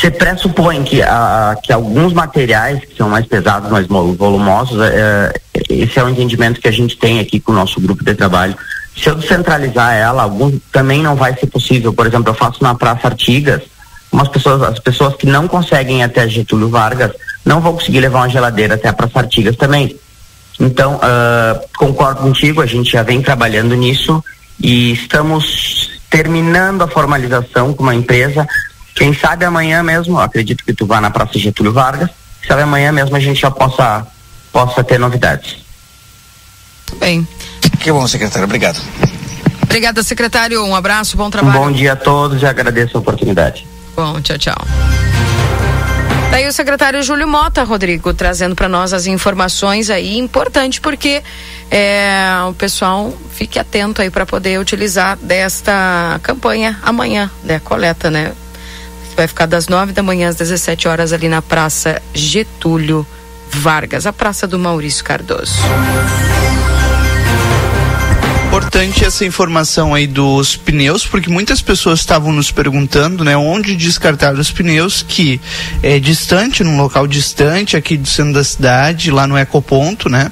você pressupõe que, uh, que alguns materiais que são mais pesados, mais volumosos, uh, esse é o entendimento que a gente tem aqui com o nosso grupo de trabalho. Se eu descentralizar ela, algum, também não vai ser possível. Por exemplo, eu faço na Praça Artigas, umas pessoas, as pessoas que não conseguem ir até Getúlio Vargas não vão conseguir levar uma geladeira até a Praça Artigas também. Então, uh, concordo contigo, a gente já vem trabalhando nisso e estamos terminando a formalização com uma empresa. Quem sabe amanhã mesmo, acredito que tu vá na Praça Getúlio Vargas, sabe amanhã mesmo a gente já possa, possa ter novidades. Bem. Que bom, secretário. Obrigado. Obrigada, secretário. Um abraço, bom trabalho. Um bom dia a todos e agradeço a oportunidade. Bom, tchau, tchau. Daí o secretário Júlio Mota, Rodrigo, trazendo para nós as informações aí, importante porque é, o pessoal fique atento aí para poder utilizar desta campanha amanhã, né? Coleta, né? Vai ficar das nove da manhã às 17 horas ali na Praça Getúlio Vargas, a Praça do Maurício Cardoso importante essa informação aí dos pneus, porque muitas pessoas estavam nos perguntando, né, onde descartar os pneus, que é distante, num local distante aqui do centro da cidade, lá no Ecoponto, né?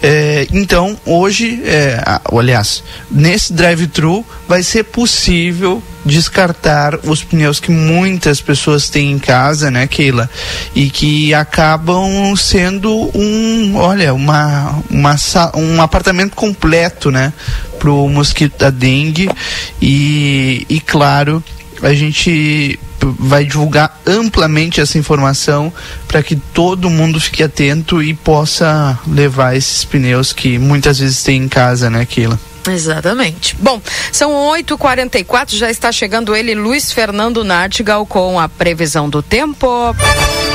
É, então, hoje, é, aliás, nesse drive-thru vai ser possível descartar os pneus que muitas pessoas têm em casa, né, Keila? E que acabam sendo um, olha, uma, uma um apartamento completo, né, pro mosquito da dengue e, e claro, a gente vai divulgar amplamente essa informação para que todo mundo fique atento e possa levar esses pneus que muitas vezes tem em casa, né, Keila? Exatamente. Bom, são 8h44, já está chegando ele, Luiz Fernando Nartigal, com a previsão do tempo.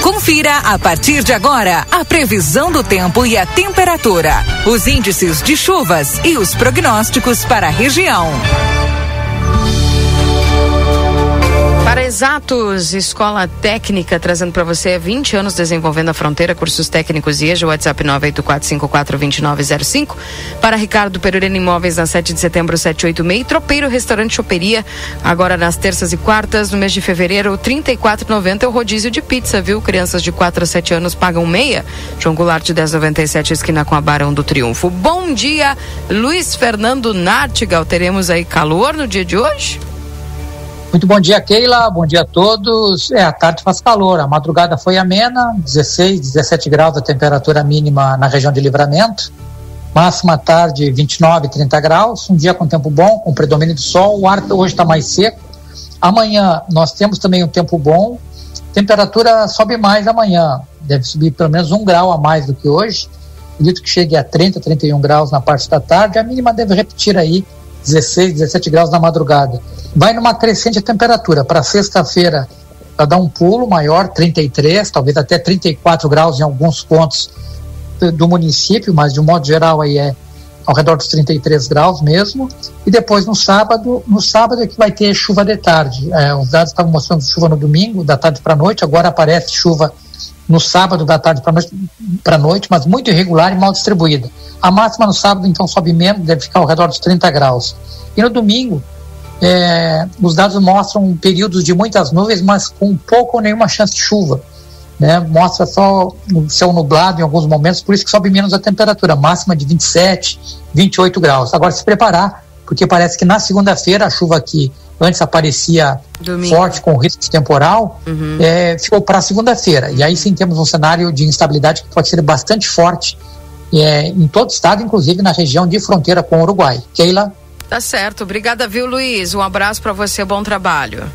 Confira a partir de agora a previsão do tempo e a temperatura, os índices de chuvas e os prognósticos para a região. Para Exatos, Escola Técnica, trazendo para você 20 anos desenvolvendo a fronteira, cursos técnicos IEJA, WhatsApp 984542905. Para Ricardo Perurena Imóveis, na 7 de setembro, 786. Tropeiro Restaurante Choperia, agora nas terças e quartas, no mês de fevereiro, R$ 34,90 é o rodízio de pizza, viu? Crianças de 4 a 7 anos pagam meia. João Goulart, 1097, esquina com a Barão do Triunfo. Bom dia, Luiz Fernando Nartigal. Teremos aí calor no dia de hoje? Muito bom dia, Keila. Bom dia a todos. É, a tarde faz calor. A madrugada foi amena, 16, 17 graus a temperatura mínima na região de livramento. Máxima tarde 29, 30 graus. Um dia com tempo bom, com predomínio do sol. O ar hoje está mais seco. Amanhã nós temos também um tempo bom. Temperatura sobe mais amanhã. Deve subir pelo menos um grau a mais do que hoje. Acredito que chegue a 30, 31 graus na parte da tarde. A mínima deve repetir aí 16, 17 graus na madrugada vai numa crescente a temperatura. Para sexta-feira, vai dar um pulo maior, 33, talvez até 34 graus em alguns pontos do município, mas de um modo geral aí é ao redor dos 33 graus mesmo. E depois no sábado, no sábado é que vai ter chuva de tarde. É, os dados estavam mostrando chuva no domingo, da tarde para noite, agora aparece chuva no sábado da tarde para noite, noite, mas muito irregular e mal distribuída. A máxima no sábado então sobe menos, deve ficar ao redor dos 30 graus. E no domingo, é, os dados mostram períodos de muitas nuvens, mas com pouco ou nenhuma chance de chuva. Né? Mostra só o céu nublado em alguns momentos, por isso que sobe menos a temperatura, máxima de 27, 28 graus. Agora se preparar, porque parece que na segunda-feira a chuva que antes aparecia Domingo. forte com risco de temporal, uhum. é, ficou para segunda-feira. E aí sim temos um cenário de instabilidade que pode ser bastante forte é, em todo o estado, inclusive na região de fronteira com o Uruguai. Keila? Tá certo. Obrigada, viu, Luiz? Um abraço para você, bom trabalho.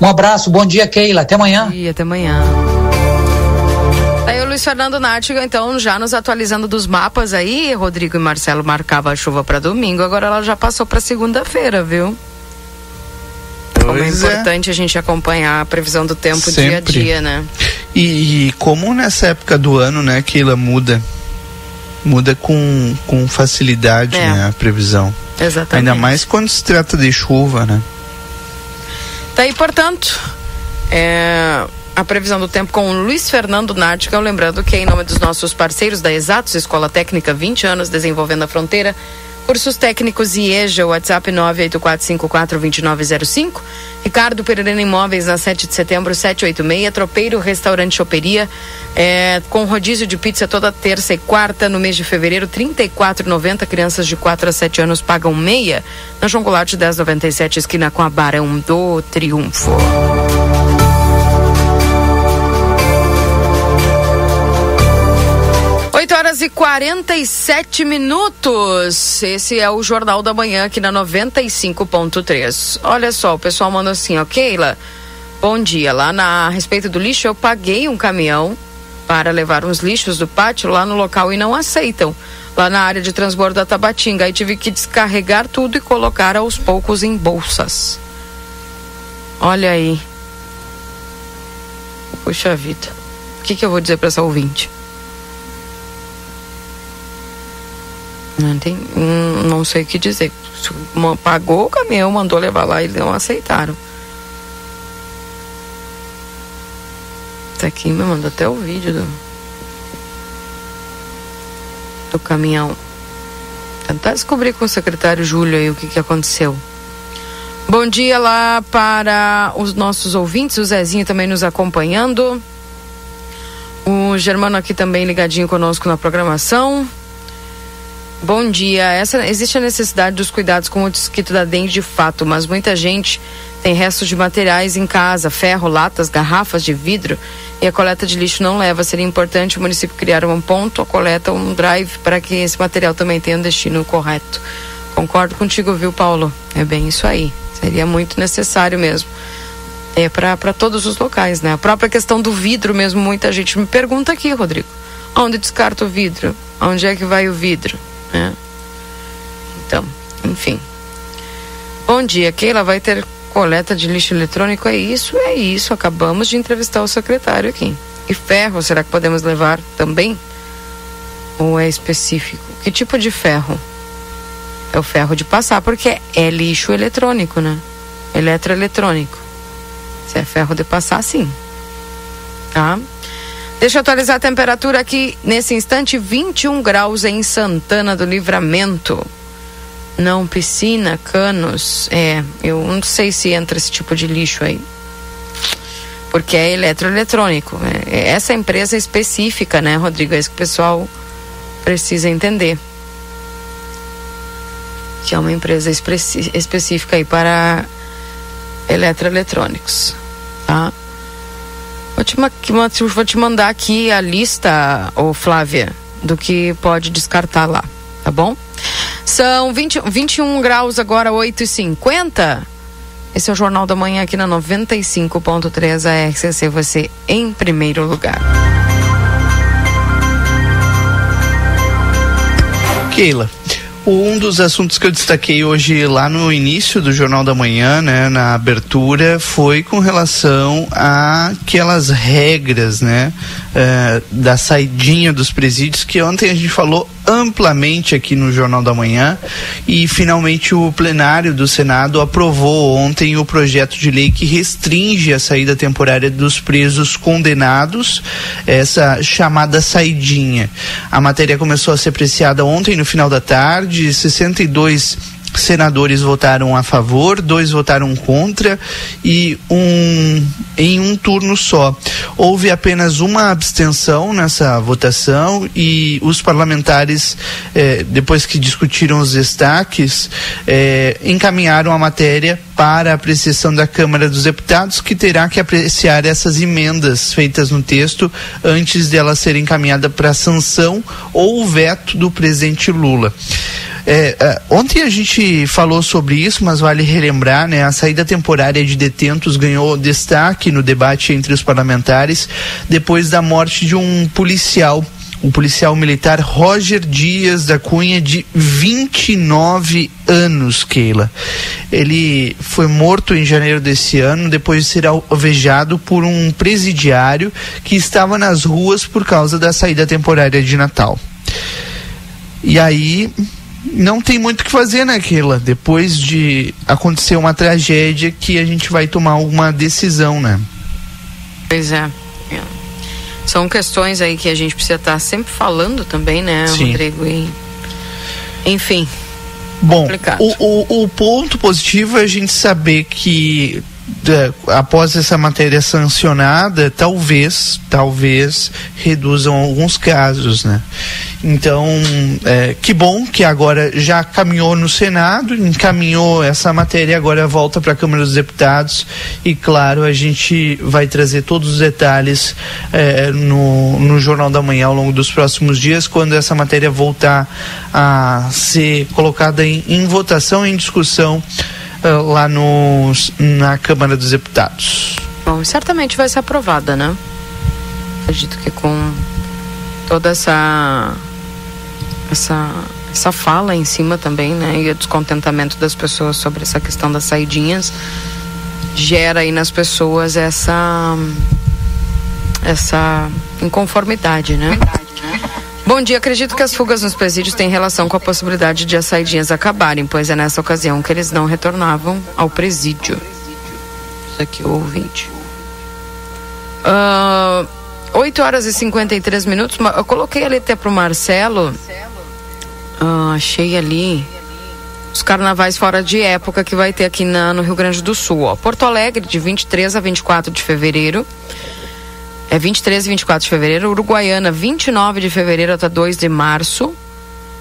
Um abraço, bom dia, Keila. Até amanhã. E até amanhã. Aí o Luiz Fernando Nártiga, então, já nos atualizando dos mapas aí, Rodrigo e Marcelo marcava a chuva para domingo, agora ela já passou para segunda-feira, viu? Como é importante é. a gente acompanhar a previsão do tempo Sempre. dia a dia, né? E, e, como nessa época do ano, né, Keila, muda. Muda com, com facilidade, é. né, a previsão. Exatamente. Ainda mais quando se trata de chuva, né? Tá aí, portanto, é, a previsão do tempo com o Luiz Fernando Nática, lembrando que em nome dos nossos parceiros da Exatos Escola Técnica, 20 anos desenvolvendo a fronteira, Cursos técnicos IEJA, WhatsApp 984542905. Ricardo Pereira Imóveis, na 7 de setembro, 786. Tropeiro Restaurante Choperia, é, com rodízio de pizza toda terça e quarta. No mês de fevereiro, R$ 34,90. Crianças de 4 a 7 anos pagam meia. Na João Goulart, 1097, esquina com a Barão do Triunfo. 8 horas e 47 minutos. Esse é o Jornal da Manhã aqui na 95.3. Olha só, o pessoal manda assim, ó, Keila. Bom dia. Lá na a respeito do lixo, eu paguei um caminhão para levar uns lixos do pátio lá no local e não aceitam. Lá na área de transbordo da Tabatinga. Aí tive que descarregar tudo e colocar aos poucos em bolsas. Olha aí. Puxa vida. O que, que eu vou dizer para essa ouvinte? Não, tem, hum, não sei o que dizer. Pagou o caminhão, mandou levar lá e eles não aceitaram. Tá aqui, me mandou até o vídeo do, do caminhão. Tentar descobrir com o secretário Júlio aí o que, que aconteceu. Bom dia lá para os nossos ouvintes, o Zezinho também nos acompanhando. O Germano aqui também ligadinho conosco na programação. Bom dia. Essa, existe a necessidade dos cuidados com o mosquito da dengue de fato, mas muita gente tem restos de materiais em casa, ferro, latas, garrafas de vidro e a coleta de lixo não leva. Seria importante o município criar um ponto, a coleta, um drive para que esse material também tenha um destino correto. Concordo contigo, viu, Paulo? É bem isso aí. Seria muito necessário mesmo. É para todos os locais, né? A própria questão do vidro mesmo, muita gente me pergunta aqui, Rodrigo. Onde descarta o vidro? Onde é que vai o vidro? Né? Então, enfim. Bom dia, Keila. Vai ter coleta de lixo eletrônico? É isso, é isso. Acabamos de entrevistar o secretário aqui. E ferro, será que podemos levar também? Ou é específico? Que tipo de ferro? É o ferro de passar, porque é lixo eletrônico, né? Eletroeletrônico. Se é ferro de passar, sim. Tá? Deixa eu atualizar a temperatura aqui nesse instante: 21 graus em Santana do Livramento. Não, piscina, canos. É, eu não sei se entra esse tipo de lixo aí. Porque é eletroeletrônico. É, é essa empresa específica, né, Rodrigo? É isso que o pessoal precisa entender. Que é uma empresa específica aí para eletroeletrônicos. Tá? Vou te, vou te mandar aqui a lista, ô Flávia, do que pode descartar lá, tá bom? São 20, 21 graus agora, 8h50. Esse é o Jornal da Manhã aqui na 95.3 a RCC, você em primeiro lugar. Keila, um dos assuntos que eu destaquei hoje lá no início do Jornal da Manhã, né, na abertura, foi com relação àquelas regras, né, uh, da saidinha dos presídios que ontem a gente falou amplamente aqui no Jornal da Manhã e finalmente o plenário do Senado aprovou ontem o projeto de lei que restringe a saída temporária dos presos condenados, essa chamada saidinha. A matéria começou a ser apreciada ontem no final da tarde, 62 senadores votaram a favor, dois votaram contra e um em um turno só. Houve apenas uma abstenção nessa votação e os parlamentares, eh, depois que discutiram os destaques, eh, encaminharam a matéria para a apreciação da Câmara dos Deputados, que terá que apreciar essas emendas feitas no texto antes dela ser encaminhada para sanção ou veto do presidente Lula. É, é, ontem a gente falou sobre isso, mas vale relembrar, né? A saída temporária de detentos ganhou destaque no debate entre os parlamentares depois da morte de um policial o policial militar Roger Dias da Cunha, de 29 anos, Keila. Ele foi morto em janeiro desse ano, depois de ser alvejado por um presidiário que estava nas ruas por causa da saída temporária de Natal. E aí, não tem muito o que fazer, né, Keila? Depois de acontecer uma tragédia que a gente vai tomar uma decisão, né? Pois é. São questões aí que a gente precisa estar sempre falando também, né, Sim. Rodrigo? E... Enfim. Bom, o, o, o ponto positivo é a gente saber que após essa matéria sancionada, talvez, talvez reduzam alguns casos, né? Então, é, que bom que agora já caminhou no Senado, encaminhou essa matéria, agora volta para a Câmara dos Deputados e, claro, a gente vai trazer todos os detalhes é, no, no Jornal da Manhã ao longo dos próximos dias, quando essa matéria voltar a ser colocada em, em votação, em discussão uh, lá no, na Câmara dos Deputados. Bom, certamente vai ser aprovada, né? Acredito que com toda essa essa essa fala em cima também, né? E o descontentamento das pessoas sobre essa questão das saidinhas gera aí nas pessoas essa essa inconformidade, né? Bom dia, acredito que as fugas nos presídios têm relação com a possibilidade de as saidinhas acabarem, pois é nessa ocasião que eles não retornavam ao presídio. Isso aqui é o ouvinte. Uh, 8 horas e 53 minutos. Eu coloquei ali até pro Marcelo. Uh, achei ali os carnavais fora de época que vai ter aqui na, no Rio Grande do Sul. Ó. Porto Alegre, de 23 a 24 de fevereiro. É 23 e 24 de fevereiro. Uruguaiana, 29 de fevereiro até 2 de março.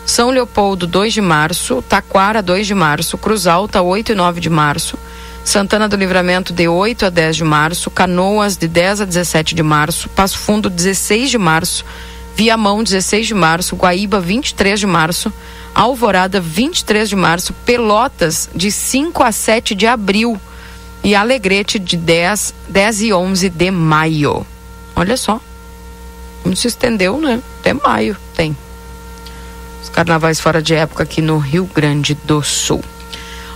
São Leopoldo, 2 de março. Taquara, 2 de março. Cruz Alta, 8 e 9 de março. Santana do Livramento, de 8 a 10 de março. Canoas, de 10 a 17 de março. Passo Fundo, 16 de março. Viamão, 16 de março. Guaíba, 23 de março. Alvorada, 23 de março, Pelotas, de 5 a 7 de abril e Alegrete, de 10, 10 e 11 de maio. Olha só. Como se estendeu, né? Até maio tem. Os carnavais fora de época aqui no Rio Grande do Sul.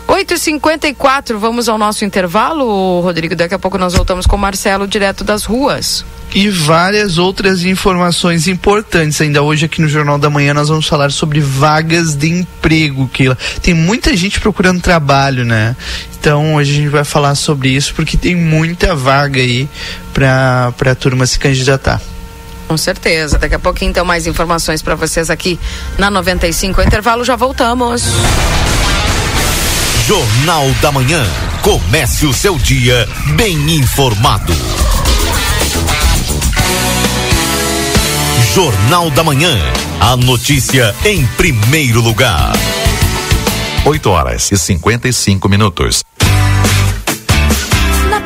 8h54, vamos ao nosso intervalo, Rodrigo. Daqui a pouco nós voltamos com o Marcelo, direto das ruas e várias outras informações importantes. Ainda hoje aqui no Jornal da Manhã nós vamos falar sobre vagas de emprego, Keila. Tem muita gente procurando trabalho, né? Então hoje a gente vai falar sobre isso porque tem muita vaga aí para a turma se candidatar. Com certeza. Daqui a pouquinho então mais informações para vocês aqui na 95. O intervalo já voltamos. Jornal da Manhã. Comece o seu dia bem informado. Jornal da Manhã. A notícia em primeiro lugar. 8 horas e 55 minutos.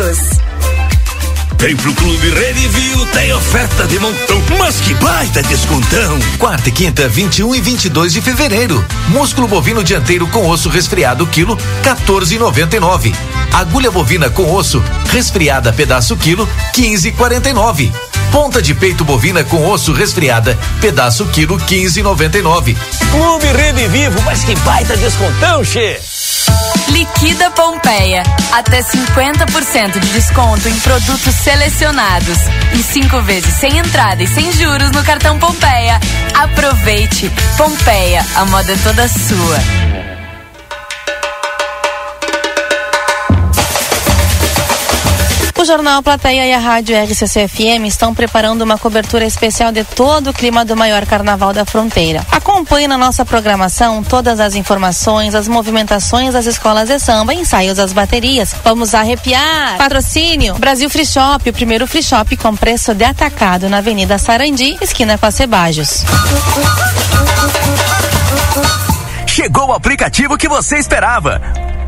Unidos. Vem pro Clube Redivio, tem oferta de montão, mas que baita descontão! Quarta e quinta, 21 e 22 de fevereiro. Músculo bovino dianteiro com osso resfriado, quilo, 14,99. Agulha bovina com osso, resfriada, pedaço quilo, 15,49. Ponta de peito bovina com osso resfriada, pedaço quilo, 15,99. Clube Redivivo, mas que baita descontão, che! Liquida Pompeia. Até 50% de desconto em produtos selecionados. E cinco vezes sem entrada e sem juros no cartão Pompeia. Aproveite. Pompeia, a moda é toda sua. O Jornal Plateia e a Rádio RCC-FM estão preparando uma cobertura especial de todo o clima do maior carnaval da fronteira. Acompanhe na nossa programação todas as informações, as movimentações das escolas de samba, ensaios das baterias. Vamos arrepiar! Patrocínio Brasil Free Shop, o primeiro free shop com preço de atacado na Avenida Sarandi, esquina com a Cebajos. Chegou o aplicativo que você esperava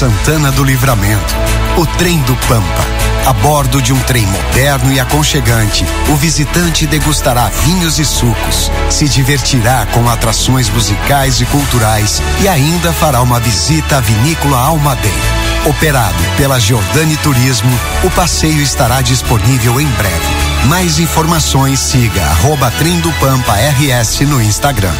Santana do Livramento. O Trem do Pampa. A bordo de um trem moderno e aconchegante, o visitante degustará vinhos e sucos, se divertirá com atrações musicais e culturais e ainda fará uma visita à vinícola Almadeira. Operado pela Giordani Turismo, o passeio estará disponível em breve. Mais informações siga arroba Pampa RS no Instagram.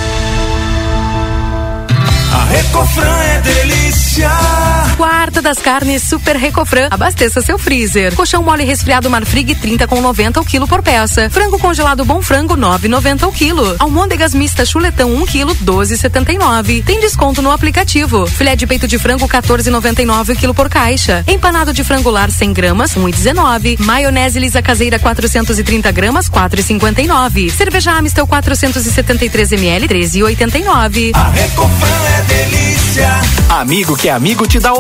A Recofran é delícia. Quarta das carnes Super Recofran. Abasteça seu freezer. Colchão mole resfriado Marfrig 30 com 90 o quilo por peça. Frango congelado Bom Frango 9,90 o quilo. Almôndegas mista chuletão 1 quilo 12,79. Tem desconto no aplicativo. Filé de peito de frango 14,99 o quilo por caixa. Empanado de frango lar 100 gramas 1,19. Maionese lisa caseira 430 gramas 4,59. Cerveja Amistel 473 ml 13,89. A Recofran é delícia. Amigo que é amigo te dá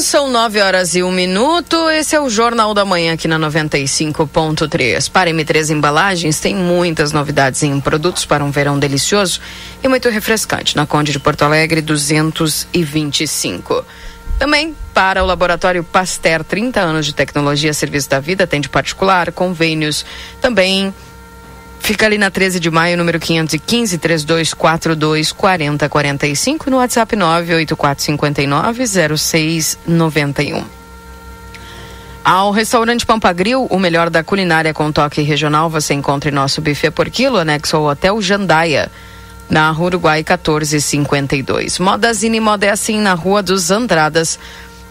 São nove horas e um minuto. Esse é o Jornal da Manhã aqui na 95.3. Para M3 Embalagens, tem muitas novidades em produtos para um verão delicioso e muito refrescante. Na Conde de Porto Alegre, 225. Também para o Laboratório Pasteur, 30 anos de tecnologia, serviço da vida, tem de particular, convênios. Também Fica ali na 13 de maio, número 515 3242 4045 no WhatsApp 98459 0691. Ao restaurante Pampagril, o melhor da culinária com toque regional, você encontra em nosso buffet por quilo, anexo ao Hotel Jandaia, na Rua Uruguai 1452. Modazine Moda é assim na Rua dos Andradas,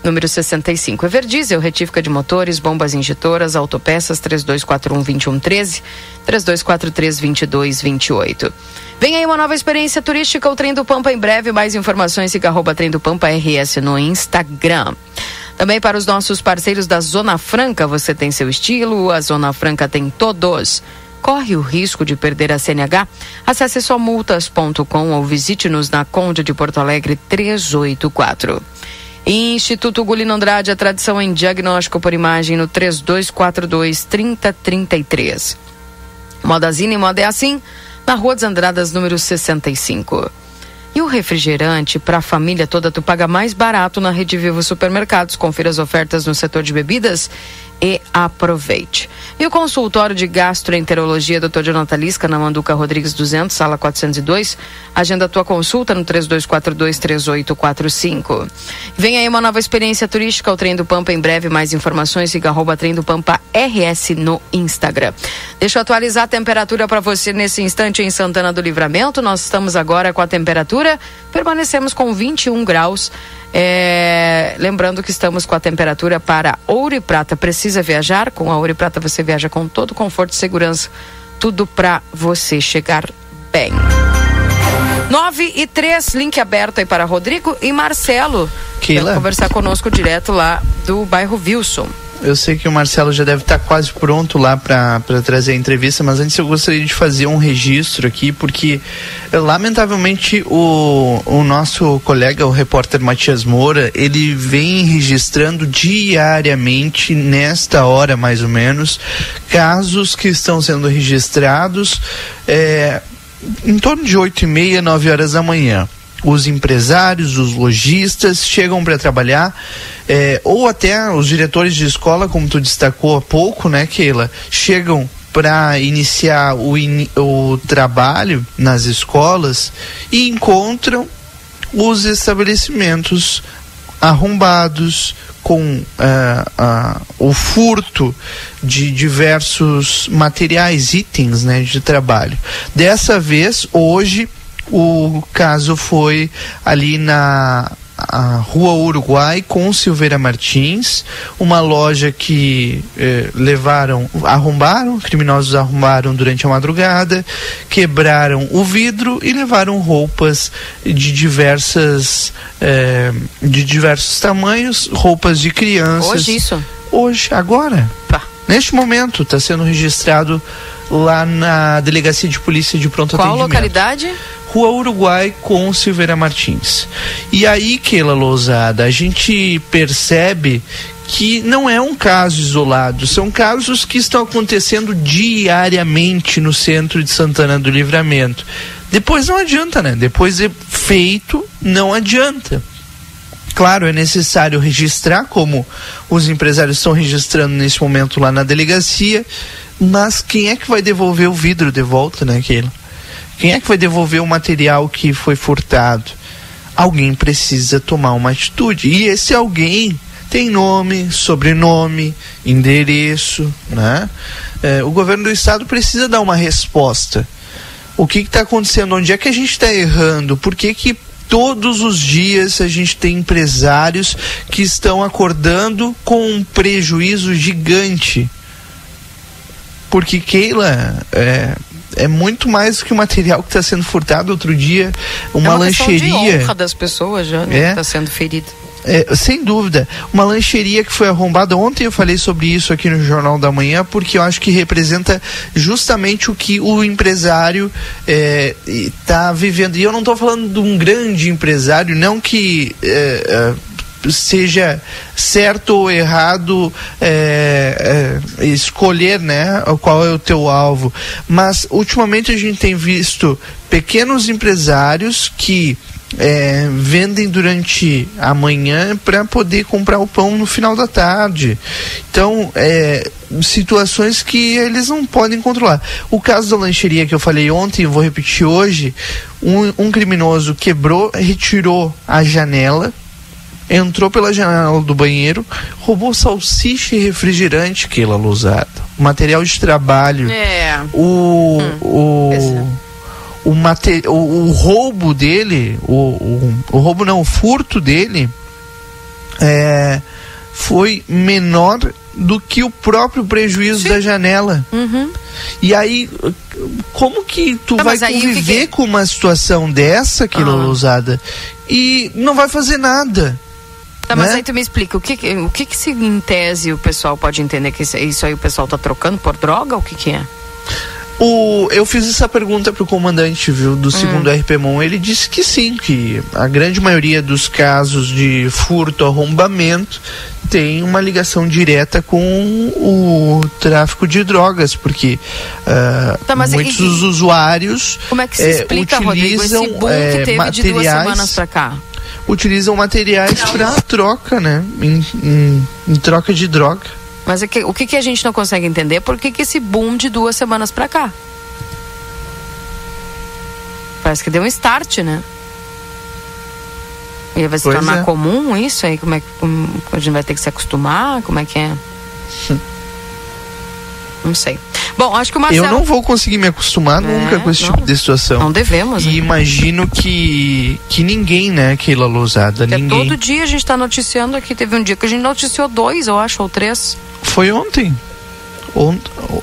número 65. Everdiesel, retífica de motores, bombas injetoras, autopeças 3241-2113, 3243-2228. Vem aí uma nova experiência turística, o Trem do Pampa em breve. Mais informações, siga arroba Trem do Pampa RS no Instagram. Também para os nossos parceiros da Zona Franca, você tem seu estilo, a Zona Franca tem todos. Corre o risco de perder a CNH? Acesse somultas.com ou visite-nos na Conde de Porto Alegre 384. Instituto Gulino Andrade, a tradição em diagnóstico por imagem no 3242 3033. Modazine Moda é assim, na Rua dos Andradas, número 65. E o refrigerante para a família toda tu paga mais barato na Rede Vivo Supermercados. Confira as ofertas no setor de bebidas e aproveite. E o consultório de gastroenterologia Dr. Jonathan Lisca, na Manduca Rodrigues 200, sala 402. Agenda a tua consulta no 32423845. Vem aí uma nova experiência turística, o Trem do Pampa. Em breve, mais informações, siga arroba Trem do Pampa RS no Instagram. Deixa eu atualizar a temperatura para você nesse instante em Santana do Livramento. Nós estamos agora com a temperatura, permanecemos com 21 graus. É, lembrando que estamos com a temperatura para ouro e prata. Precisa viajar? Com a ouro e prata você viaja com todo conforto e segurança. Tudo para você chegar bem. 9 e 3, link aberto aí para Rodrigo e Marcelo. Vai conversar conosco direto lá do bairro Wilson. Eu sei que o Marcelo já deve estar quase pronto lá para trazer a entrevista, mas antes eu gostaria de fazer um registro aqui, porque eh, lamentavelmente o, o nosso colega, o repórter Matias Moura, ele vem registrando diariamente, nesta hora mais ou menos, casos que estão sendo registrados eh, em torno de 8 e meia, 9 horas da manhã os empresários, os lojistas chegam para trabalhar, é, ou até os diretores de escola, como tu destacou há pouco, né, Keila, chegam para iniciar o, in, o trabalho nas escolas e encontram os estabelecimentos arrombados com uh, uh, o furto de diversos materiais, itens né, de trabalho. Dessa vez, hoje, o caso foi ali na a Rua Uruguai com Silveira Martins, uma loja que eh, levaram, arrombaram, criminosos arrombaram durante a madrugada, quebraram o vidro e levaram roupas de diversas, eh, de diversos tamanhos, roupas de crianças. Hoje isso? Hoje, agora. Tá. Neste momento, está sendo registrado lá na Delegacia de Polícia de Pronto Qual Atendimento. localidade? Rua Uruguai com Silveira Martins. E aí, Keila Lousada, a gente percebe que não é um caso isolado, são casos que estão acontecendo diariamente no centro de Santana do Livramento. Depois não adianta, né? Depois é feito, não adianta. Claro, é necessário registrar, como os empresários estão registrando nesse momento lá na delegacia, mas quem é que vai devolver o vidro de volta, né, Keila? Quem é que vai devolver o material que foi furtado? Alguém precisa tomar uma atitude. E esse alguém tem nome, sobrenome, endereço, né? É, o governo do estado precisa dar uma resposta. O que está acontecendo? Onde é que a gente está errando? Por que, que todos os dias a gente tem empresários que estão acordando com um prejuízo gigante? Porque, Keila, é, é muito mais do que o material que está sendo furtado outro dia, uma, é uma lancheria. De honra das pessoas já, né? É. Está sendo ferida. É, sem dúvida. Uma lancheria que foi arrombada. Ontem eu falei sobre isso aqui no Jornal da Manhã, porque eu acho que representa justamente o que o empresário está vivendo. E eu não estou falando de um grande empresário, não que. É, é, seja certo ou errado é, é, escolher né qual é o teu alvo mas ultimamente a gente tem visto pequenos empresários que é, vendem durante a manhã para poder comprar o pão no final da tarde. Então, é, situações que eles não podem controlar. O caso da lancheria que eu falei ontem, vou repetir hoje: um, um criminoso quebrou, retirou a janela. Entrou pela janela do banheiro, roubou salsicha e refrigerante, Keila Lousada. Material de trabalho. É. O. o o, mate, o, o, roubo dele, o, o, o, roubo não, o furto dele é, foi menor do que o próprio prejuízo Sim. da janela. Uhum. E aí, como que tu Tá, vai mas aí o que conviver que- com uma situação dessa, aquilo Ah. e não vai fazer nada? Tá, mas né? aí tu me explica, o que, o que que se em tese o pessoal pode entender que isso, aí o pessoal tá trocando por droga? O que que é? O, eu fiz essa pergunta pro comandante, viu, Hum. do segundo RPMON. Ele disse que sim, que a grande maioria dos casos de furto, arrombamento, tem uma ligação direta com o tráfico de drogas, porque ah, Tá, muitos dos usuários Como é que se eh, explica, Rodrigo, esse utilizam boom eh, que teve de duas materiais semanas pra cá? Utilizam materiais para troca, né? Em, em- em troca de droga. Mas é que, o que, a gente não consegue entender? Por que, que esse boom de duas semanas pra cá? Parece que deu um start, né? E vai se Pois tornar é. comum isso aí? Como é que como a gente vai ter que se acostumar? Como é que é? Não sei. Bom, acho que o Marcelo. Eu não vou conseguir me acostumar nunca com esse tipo de situação. Não devemos. E imagino que, que ninguém, né, Keila Lousada, Porque ninguém. todo dia a gente tá noticiando aqui. Teve um dia que a gente noticiou dois, eu acho, ou três. Foi ontem. Ont,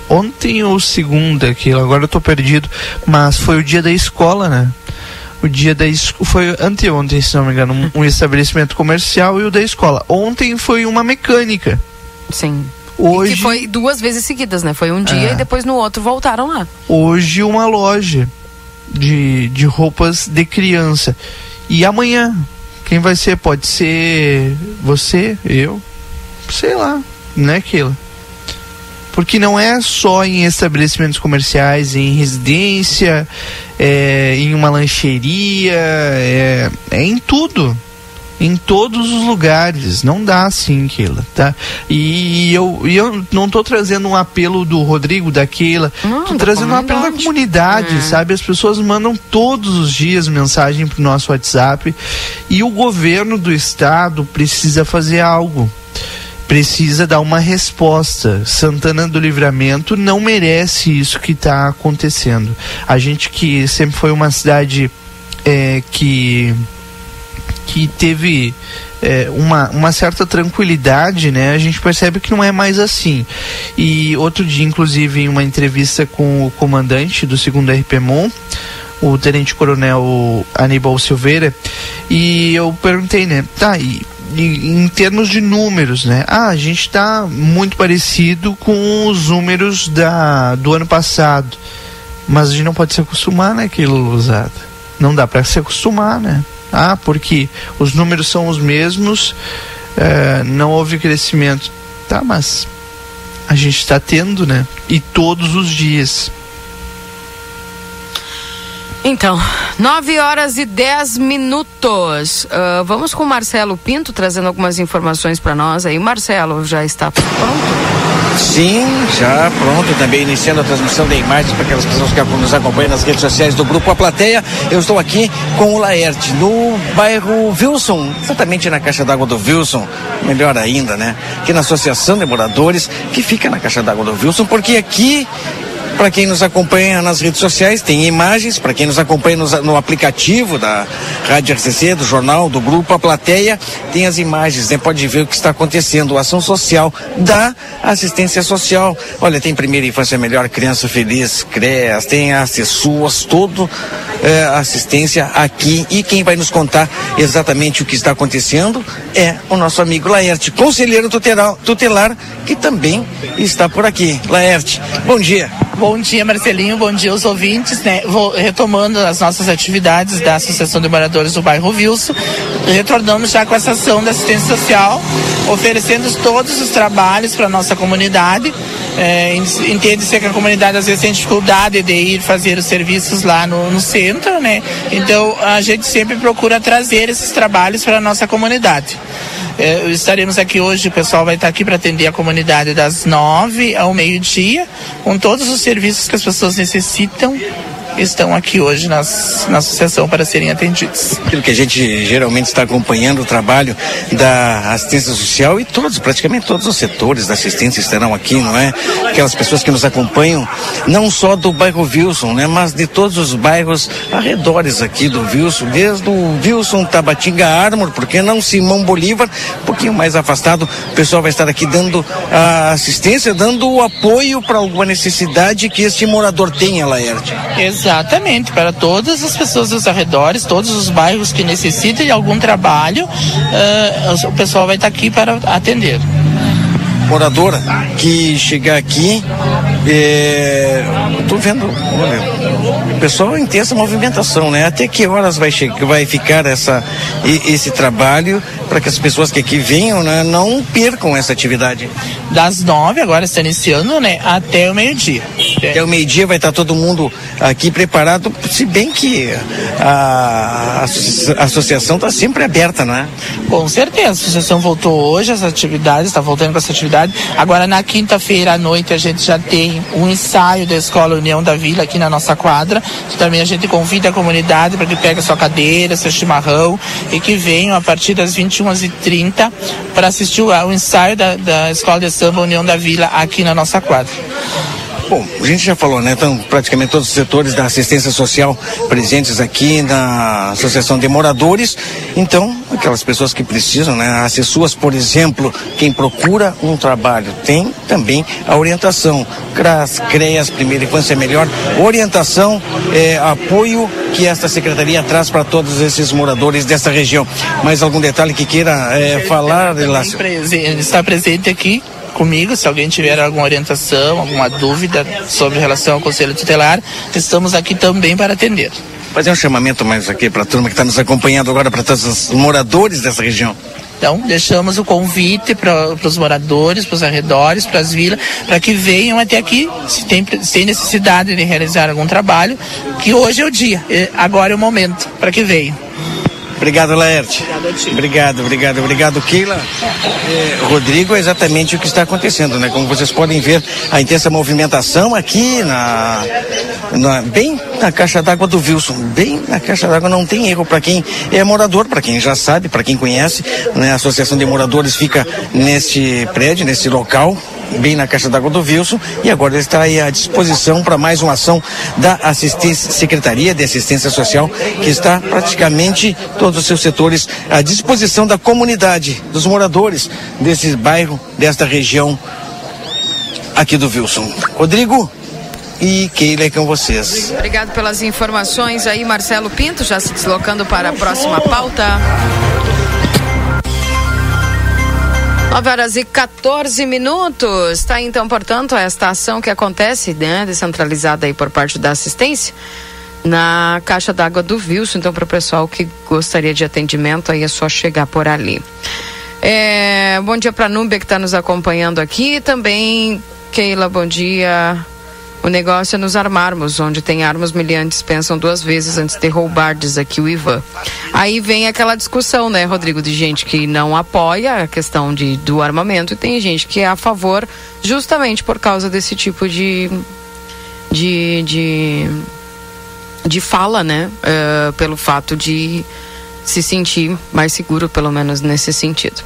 ontem ou segunda, que agora eu tô perdido. Mas foi o dia da escola, né? O dia da escola. Foi anteontem, se não me engano, um, um estabelecimento comercial e o da escola. Ontem foi uma mecânica. Sim. Hoje, Que foi duas vezes seguidas, né? Foi um dia É. e depois no outro voltaram lá. hoje uma loja de, de roupas de criança. E amanhã, quem vai ser? Pode ser você, eu, sei lá, né, Keila? Porque não é só em estabelecimentos comerciais, em residência, é, em uma lancheria, é, é em tudo. Em todos os lugares. Não dá assim, Keila, tá? E eu, e eu não tô trazendo um apelo do Rodrigo, da Keila. tô da trazendo um apelo da comunidade, sabe? As pessoas mandam todos os dias mensagem pro nosso WhatsApp. E o governo do estado precisa fazer algo precisa dar uma resposta. Santana do Livramento não merece isso que está acontecendo. A gente que sempre foi uma cidade é, que que teve é, uma, uma certa tranquilidade, né? A gente percebe que não é mais assim. E outro dia, inclusive, em uma entrevista com o comandante do segundo RPMON, o Tenente Coronel Aníbal Silveira, e eu perguntei, né? Tá, em termos de números, né? Ah, a gente está muito parecido com os números da, do ano passado. Mas a gente não pode se acostumar, né, usado. Não dá para se acostumar, né? Ah, porque os números são os mesmos, eh, não houve crescimento. Tá, mas a gente está tendo, né? E todos os dias. Então, 9 horas e 10 minutos. Ah, vamos com o Marcelo Pinto trazendo algumas informações para nós aí. Marcelo, já está pronto? Sim, já pronto, também iniciando a transmissão de imagens para aquelas pessoas que nos acompanham nas redes sociais do Grupo A Plateia. Eu estou aqui com o Laerte, no bairro Wilson, exatamente na caixa d'água do Wilson, melhor ainda, né? Aqui na Associação de Moradores, que fica na caixa d'água do Wilson, porque aqui para quem nos acompanha nas redes sociais, tem imagens. Para quem nos acompanha no, no aplicativo da Rádio RCC, do jornal, do grupo A Plateia, tem as imagens, né? Pode ver o que está acontecendo. Ação social da assistência social. Olha, tem primeira infância melhor, criança feliz, CREAS, tem as CESUAS, todo é, assistência aqui. E quem vai nos contar exatamente o que está acontecendo é o nosso amigo Laerte, conselheiro tutelar, tutelar que também está por aqui. Laerte, bom dia. Bom dia, Marcelinho. Bom dia aos ouvintes. Né? Vou retomando as nossas atividades da Associação de Moradores do Bairro Wilson. Retornamos já com essa ação da assistência social, oferecendo todos os trabalhos para a nossa comunidade. É, en- Entende-se que a comunidade às vezes tem dificuldade de ir fazer os serviços lá no, no centro, né? Então a gente sempre procura trazer esses trabalhos para a nossa comunidade. É, estaremos aqui hoje, o pessoal vai estar aqui para atender a comunidade das nove ao meio-dia, com todos os serviços que as pessoas necessitam. Estão aqui hoje nas, na associação para serem atendidos. Aquilo que a gente geralmente está acompanhando o trabalho da assistência social e todos, praticamente todos os setores da assistência estarão aqui, não é? Aquelas pessoas que nos acompanham, não só do bairro Wilson, né? Mas de todos os bairros arredores aqui do Wilson, desde o Wilson, Tabatinga, Armor, porque não Simão Bolívar, um pouquinho mais afastado, o pessoal vai estar aqui dando a assistência, dando o apoio para alguma necessidade que este morador tenha, Laerte. Exatamente, para todas as pessoas dos arredores, todos os bairros que necessitem de algum trabalho, ah, o pessoal vai estar aqui para atender. moradora que chegar aqui, é, eu tô vendo, olha, o pessoal intensa movimentação, né? Até que horas vai chegar, vai ficar essa, esse trabalho para que as pessoas que aqui venham né, não percam essa atividade. Das nove, agora está iniciando, né? Até o meio-dia. Até o meio-dia vai estar todo mundo aqui preparado, se bem que a, a associação está sempre aberta, não é? Com certeza, a associação voltou hoje, as atividades, está voltando com essa atividade. Agora na quinta-feira à noite a gente já tem um ensaio da Escola União da Vila aqui na nossa quadra. Também a gente convida a comunidade para que pegue sua cadeira, seu chimarrão e que venham a partir das 21h30 para assistir o, o ensaio da, da Escola de Samba União da Vila aqui na nossa quadra. Bom, a gente já falou, né? Então, praticamente todos os setores da assistência social presentes aqui na Associação de Moradores. Então, aquelas pessoas que precisam, né? As pessoas, por exemplo, quem procura um trabalho tem também a orientação. CRAS, CREAS, Primeira Infância Melhor, orientação, é, apoio que esta secretaria traz para todos esses moradores dessa região. Mais algum detalhe que queira é, falar? Está presente aqui comigo, se alguém tiver alguma orientação, alguma dúvida sobre relação ao Conselho Tutelar, estamos aqui também para atender. Fazer um chamamento mais aqui para a turma que está nos acompanhando agora, para todos os moradores dessa região. Então, deixamos o convite para os moradores, para os arredores, para as vilas, para que venham até aqui, se tem, se tem necessidade de realizar algum trabalho, que hoje é o dia, agora é o momento, para que venham. Obrigado, Laerte. Obrigado, obrigado, obrigado, Keila. É, Rodrigo, é exatamente o que está acontecendo, né? Como vocês podem ver, a intensa movimentação aqui na, na bem na caixa d'água do Wilson, bem na caixa d'água não tem erro para quem é morador, para quem já sabe, para quem conhece, né? A Associação de Moradores fica neste prédio, nesse local, bem na caixa d'água do Wilson e agora ele está aí à disposição para mais uma ação da assistência, Secretaria de Assistência Social, que está praticamente todos os seus setores à disposição da comunidade, dos moradores desse bairro, desta região aqui do Wilson. Rodrigo, e Keila é com vocês. Obrigado pelas informações aí, Marcelo Pinto, já se deslocando para a próxima pauta. 9 horas e 14 minutos. Está então, portanto, esta ação que acontece, né, descentralizada aí por parte da assistência na caixa d'água do Wilson. Então, para o pessoal que gostaria de atendimento, aí é só chegar por ali. É, bom dia para a Núbia que está nos acompanhando aqui. Também, Keila, bom dia. O negócio é nos armarmos, onde tem armas miliantes pensam duas vezes antes de roubar, diz aqui o Ivan. Aí vem aquela discussão, né, Rodrigo, de gente que não apoia a questão de, do armamento e tem gente que é a favor justamente por causa desse tipo de. de. de, de fala, né? Uh, pelo fato de se sentir mais seguro, pelo menos nesse sentido.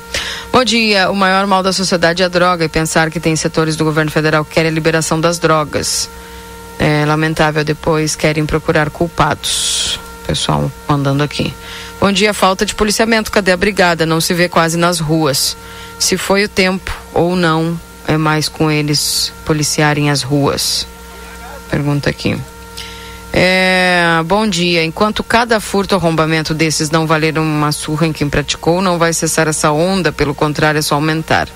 Bom dia. O maior mal da sociedade é a droga e pensar que tem setores do governo federal que querem a liberação das drogas. É lamentável, depois querem procurar culpados. Pessoal mandando aqui. Bom dia. Falta de policiamento. Cadê a brigada? Não se vê quase nas ruas. Se foi o tempo ou não, é mais com eles policiarem as ruas. Pergunta aqui. É, bom dia. Enquanto cada furto ou arrombamento desses não valer uma surra em quem praticou, não vai cessar essa onda, pelo contrário, é só aumentar.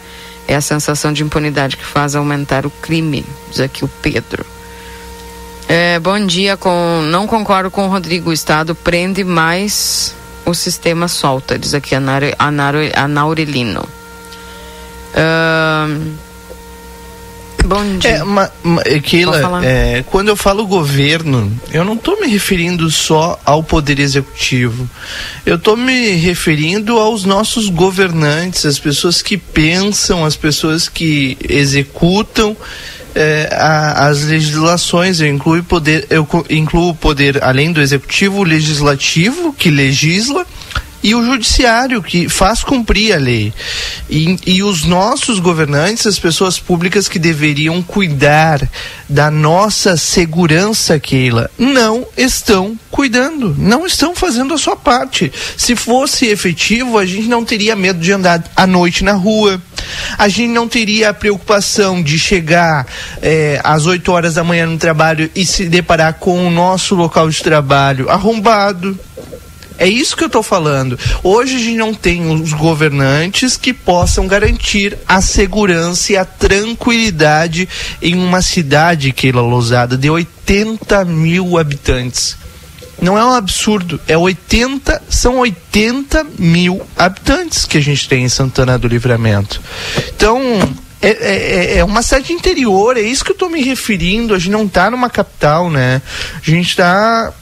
É a sensação de impunidade que faz aumentar o crime, diz aqui o Pedro. É, bom dia. Com, não concordo com o Rodrigo. O Estado prende mais o sistema solta, diz aqui a, Naure, a, Naure, a Naurelino. Uh, Bom dia. É, ma, ma, Keila, é, quando eu falo governo, eu não estou me referindo só ao poder executivo. Eu estou me referindo aos nossos governantes, as pessoas que pensam, as pessoas que executam é, a, as legislações. Eu incluo poder, eu incluo o poder além do executivo, o legislativo que legisla e o judiciário que faz cumprir a lei. E, e os nossos governantes, as pessoas públicas que deveriam cuidar da nossa segurança, Keila, não estão cuidando, não estão fazendo a sua parte. Se fosse efetivo, a gente não teria medo de andar à noite na rua. A gente não teria a preocupação de chegar é, às 8 horas da manhã no trabalho e se deparar com o nosso local de trabalho arrombado. É isso que eu estou falando. Hoje a gente não tem os governantes que possam garantir a segurança e a tranquilidade em uma cidade, Keila Lousada, de 80 mil habitantes. Não é um absurdo, é 80, são 80 mil habitantes que a gente tem em Santana do Livramento. Então, é, é, é, uma cidade interior, é isso que eu estou me referindo. A gente não está numa capital, né? A gente está,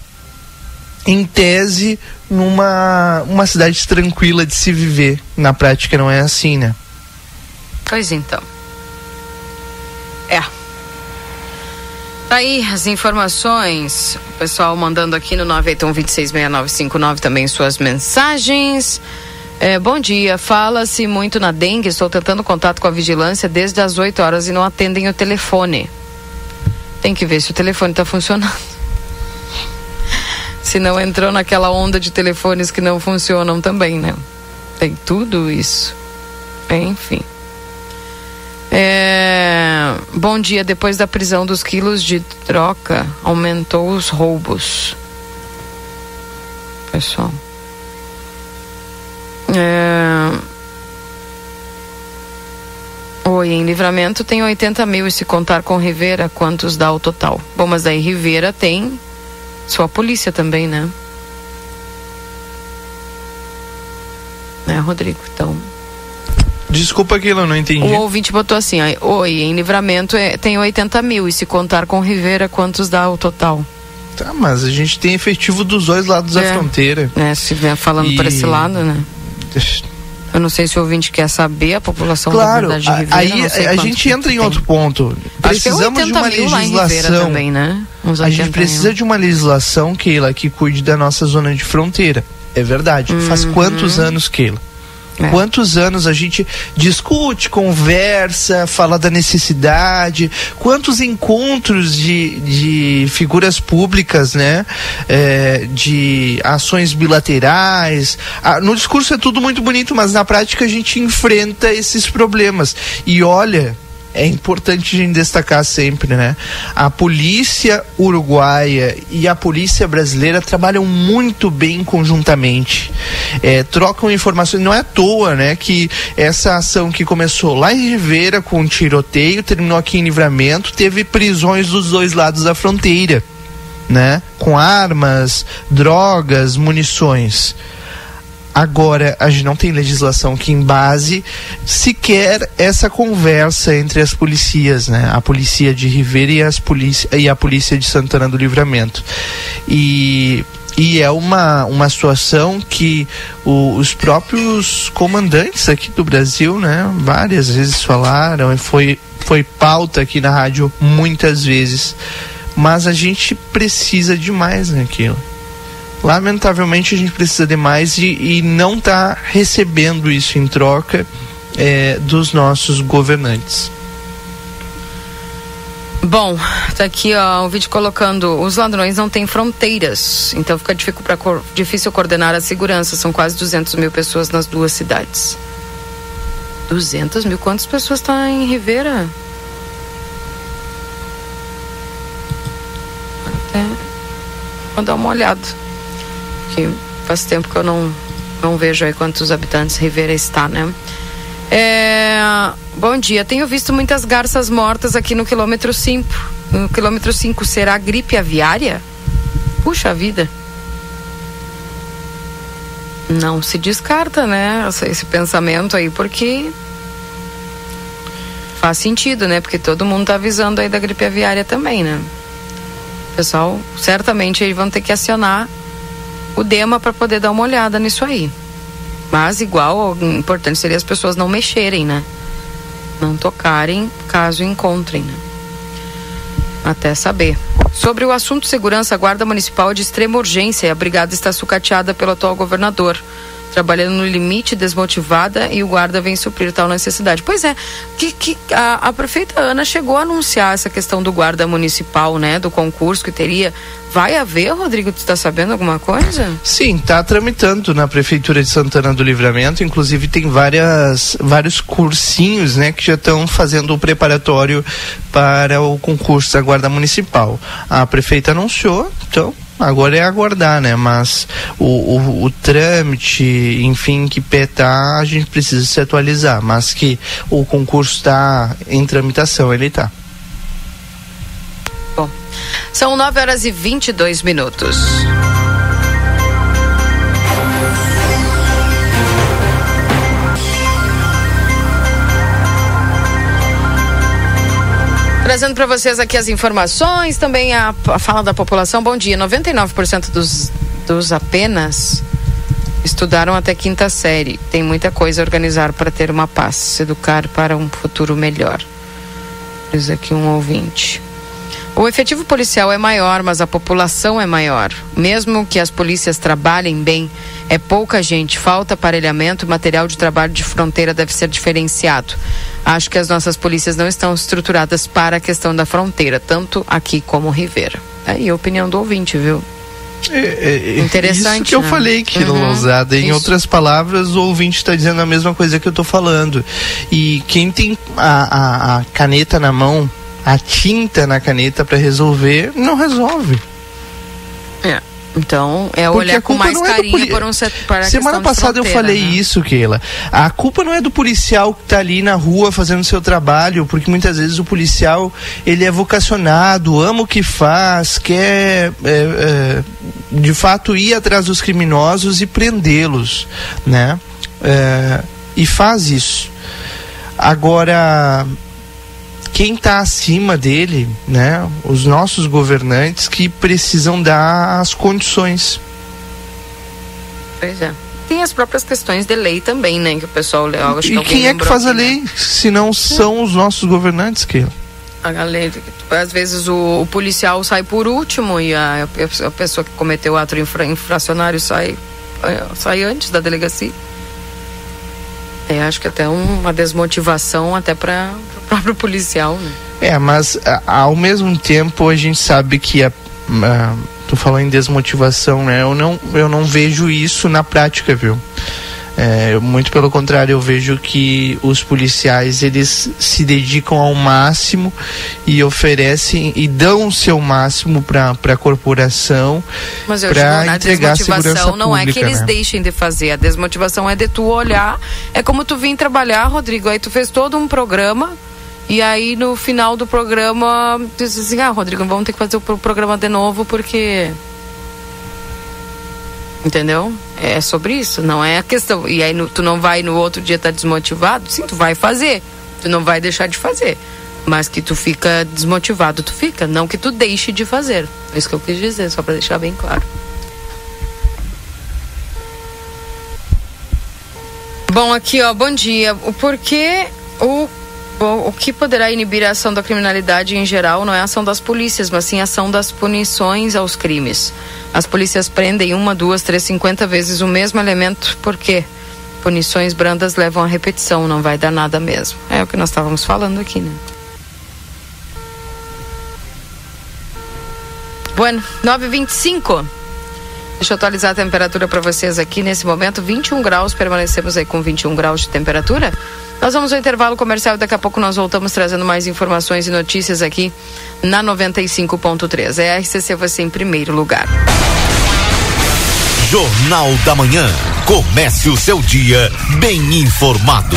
em tese, numa uma cidade tranquila de se viver. Na prática não é assim, né? Pois então. É. Tá aí as informações. O pessoal mandando aqui no 981 também suas mensagens. É, bom dia. Fala-se muito na dengue. Estou tentando contato com a vigilância desde as 8 horas e não atendem o telefone. Tem que ver se o telefone está funcionando. Se não entrou naquela onda de telefones que não funcionam também, né? Tem tudo isso. Enfim. É, bom dia. Depois da prisão dos quilos de troca, aumentou os roubos. Pessoal. É... Oi, em livramento tem 80 mil e se contar com Rivera, quantos dá o total? Bom, mas daí Rivera tem sua polícia também, né? É, Rodrigo, então Desculpa aquilo, eu não entendi. O ouvinte botou assim: Oi, em livramento é, tem 80 mil, e se contar com Rivera, quantos dá o total? Tá, mas a gente tem efetivo dos dois lados é. da fronteira. É, se vier falando e... por esse lado, né? Eu não sei se o ouvinte quer saber a população claro, da Rivera. Aí a gente entra em tem. outro ponto. Precisamos de uma legislação. Também, né? A gente precisa de uma legislação, Keila, que cuide da nossa zona de fronteira. É verdade. Uhum. Faz quantos anos, Keila? É. Quantos anos a gente discute, conversa, fala da necessidade, quantos encontros de, de figuras públicas, né? É, de ações bilaterais. Ah, no discurso é tudo muito bonito, mas na prática a gente enfrenta esses problemas. E olha, é importante a gente destacar sempre, né? A polícia uruguaia e a polícia brasileira trabalham muito bem conjuntamente, é, trocam informações. Não é à toa, né? Que essa ação que começou lá em Rivera com um tiroteio terminou aqui em Livramento, teve prisões dos dois lados da fronteira, né? Com armas, drogas, munições. Agora, a gente não tem legislação que embase sequer essa conversa entre as polícias, né? A polícia de Ribeira e, polícia, e a polícia de Santana do Livramento. E e é uma, uma situação que o, os próprios comandantes aqui do Brasil, né, várias vezes falaram e foi, foi pauta aqui na rádio muitas vezes. Mas a gente precisa de mais naquilo. Lamentavelmente a gente precisa de mais e, e não está recebendo isso em troca é, dos nossos governantes. Bom, tá aqui ó, o vídeo colocando os ladrões não têm fronteiras, então fica difícil, pra, difícil coordenar a segurança. São quase 200 mil pessoas nas duas cidades. 200 mil? Quantas pessoas estão tá em Rivera? Até vou dar uma olhada que faz tempo que eu não, não vejo aí quantos habitantes Rivera está, né? É, bom dia, tenho visto muitas garças mortas aqui no quilômetro 5. No quilômetro 5, será gripe aviária? Puxa vida. Não se descarta, né? Esse pensamento aí, porque faz sentido, né? Porque todo mundo tá avisando aí da gripe aviária também, né? Pessoal, certamente aí vão ter que acionar o DEMA para poder dar uma olhada nisso aí. Mas igual, importante seria as pessoas não mexerem, né? Não tocarem caso encontrem, né? Até saber. Sobre o assunto segurança, a Guarda Municipal de extrema urgência e a brigada está sucateada pelo atual governador trabalhando no limite, desmotivada e o guarda vem suprir tal necessidade. Pois é, que, que a, a, prefeita Ana chegou a anunciar essa questão do guarda municipal, né, do concurso que teria. Vai haver, Rodrigo? Tu está sabendo alguma coisa? Sim, está tramitando na prefeitura de Santana do Livramento. Inclusive tem várias vários cursinhos, né, que já estão fazendo o preparatório para o concurso da guarda municipal. A prefeita anunciou, então Agora é aguardar, né? Mas o, o, o trâmite, enfim, que petar, a gente precisa se atualizar. Mas que o concurso está em tramitação, ele está. Bom, são 9 horas e 22 minutos. Trazendo para vocês aqui as informações, também a, a fala da população. Bom dia. 99% dos, dos apenas estudaram até quinta série. Tem muita coisa a organizar para ter uma paz, se educar para um futuro melhor. Diz aqui um ouvinte. O efetivo policial é maior, mas a população é maior. Mesmo que as polícias trabalhem bem, é pouca gente, falta aparelhamento, material de trabalho de fronteira deve ser diferenciado. Acho que as nossas polícias não estão estruturadas para a questão da fronteira, tanto aqui como Rivera. Aí a opinião do ouvinte, viu? É, é, Interessante, Isso que eu né? falei, que Uhum, Lousada. Em isso. outras palavras, o ouvinte está dizendo a mesma coisa que eu estou falando. E quem tem a, a- a caneta na mão, a tinta na caneta para resolver, não resolve. Então, é Porque olhar com mais é carinho por um set- para Semana passada eu falei né? isso, Keila. A culpa não é do policial que está ali na rua fazendo seu trabalho, porque muitas vezes o policial ele é vocacionado, ama o que faz, quer é, é, de fato ir atrás dos criminosos e prendê-los, né? É, e faz isso. Agora quem está acima dele, né? Os nossos governantes que precisam dar as condições. Pois é. Tem as próprias questões de lei também, né? Que o pessoal leu. Acho E quem é que faz a aqui, né? lei? Se não são os nossos governantes que A lei, às vezes o, o policial sai por último e a, a pessoa que cometeu o ato infra- infracionário sai, eh, sai antes da delegacia. É, acho que até um- uma desmotivação até para próprio policial, né? É, mas ao mesmo tempo a gente sabe que a, a tu falou em desmotivação, né? Eu não eu não vejo isso na prática, viu? É, muito pelo contrário, eu vejo que os policiais eles se dedicam ao máximo e oferecem e dão o seu máximo para a corporação para a entregar a segurança desmotivação não é que pública, eles né? deixem de fazer. A desmotivação é de tu olhar. É como tu vir trabalhar, Rodrigo. Aí tu fez todo um programa. E aí no final do programa, diz assim: Ah, Rodrigo, vamos ter que fazer o pro- programa de novo porque. Entendeu? É sobre isso, não é a questão. E aí no- tu não vai no outro dia tá desmotivado? Sim, tu vai fazer. Tu não vai deixar de fazer. Mas que tu fica desmotivado, tu fica. Não que tu deixe de fazer. É isso que eu quis dizer, só para deixar bem claro. Bom, aqui, ó, bom dia. O porquê, o, bom, o que poderá inibir a ação da criminalidade em geral não é a ação das polícias, mas sim a ação das punições aos crimes. As polícias prendem uma, duas, três, cinquenta vezes o mesmo elemento, por quê? Punições brandas levam à repetição, não vai dar nada mesmo. É o que nós estávamos falando aqui, né? Bueno, 9h25. Deixa eu atualizar a temperatura para vocês aqui nesse momento. 21 graus, permanecemos aí com 21 graus de temperatura. Nós vamos ao intervalo comercial e daqui a pouco nós voltamos trazendo mais informações e notícias aqui na 95.3. É a RCC você em primeiro lugar. Jornal da Manhã. Comece o seu dia bem informado.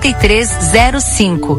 8305.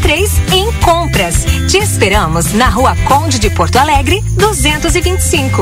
em compras. Te esperamos na Rua Conde de Porto Alegre, 225.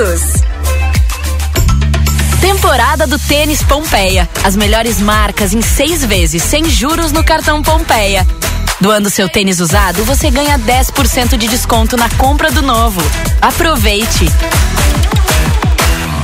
todos. Temporada do Tênis Pompeia. As melhores marcas em seis vezes, sem juros no cartão Pompeia. Doando seu tênis usado, você ganha 10% de desconto na compra do novo. Aproveite!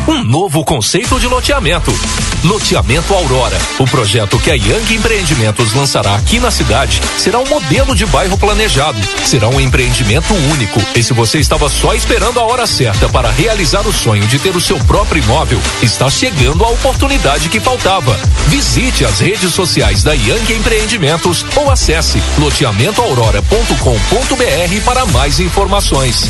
Um novo conceito de loteamento. Loteamento Aurora. O projeto que a Young Empreendimentos lançará aqui na cidade será um modelo de bairro planejado. Será um empreendimento único. E se você estava só esperando a hora certa para realizar o sonho de ter o seu próprio imóvel, está chegando a oportunidade que faltava. Visite as redes sociais da Young Empreendimentos ou acesse loteamentoaurora.com.br para mais informações.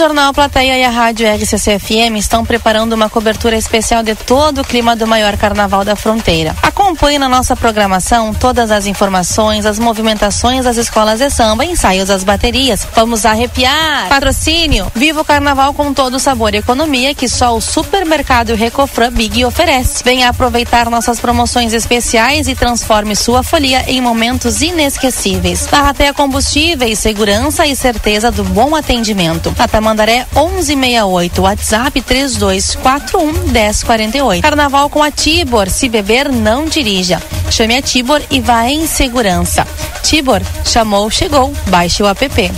Jornal Plateia e a Rádio RCC-FM estão preparando uma cobertura especial de todo o clima do maior carnaval da fronteira. Acompanhe na nossa programação todas as informações, as movimentações das escolas de samba, ensaios das baterias. Vamos arrepiar! Patrocínio! Viva o carnaval com todo o sabor e economia que só o supermercado Recofran Big oferece. Venha aproveitar nossas promoções especiais e transforme sua folia em momentos inesquecíveis. Barrateia Combustíveis, segurança e certeza do bom atendimento. A Tamandaré 1168, WhatsApp 3241 1048. Carnaval com a Tibor, se beber não dirija. Chame a Tibor e vá em segurança. Tibor, chamou, chegou. Baixe o app.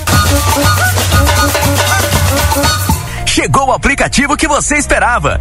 Chegou o aplicativo que você esperava.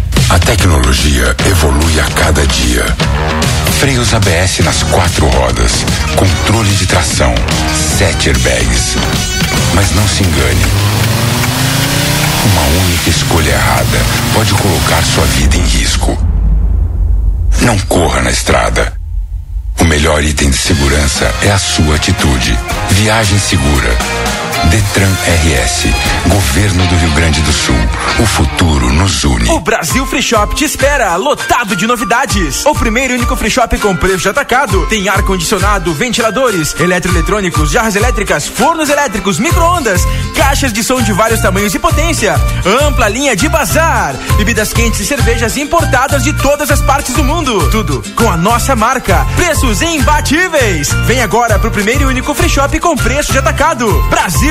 A tecnologia evolui a cada dia. Freios ABS nas quatro rodas, controle de tração, sete airbags. Mas não se engane. Uma única escolha errada pode colocar sua vida em risco. Não corra na estrada. O melhor item de segurança é a sua atitude. Viagem segura. Detran RS, Governo do Rio Grande do Sul. O futuro nos une. O Brasil Free Shop te espera, lotado de novidades. O primeiro e único free shop com preço de atacado. Tem ar-condicionado, ventiladores, eletroeletrônicos, jarras elétricas, fornos elétricos, micro-ondas, caixas de som de vários tamanhos e potência, ampla linha de bazar, bebidas quentes e cervejas importadas de todas as partes do mundo. Tudo com a nossa marca. Preços imbatíveis. Vem agora pro primeiro e único free shop com preço de atacado. Brasil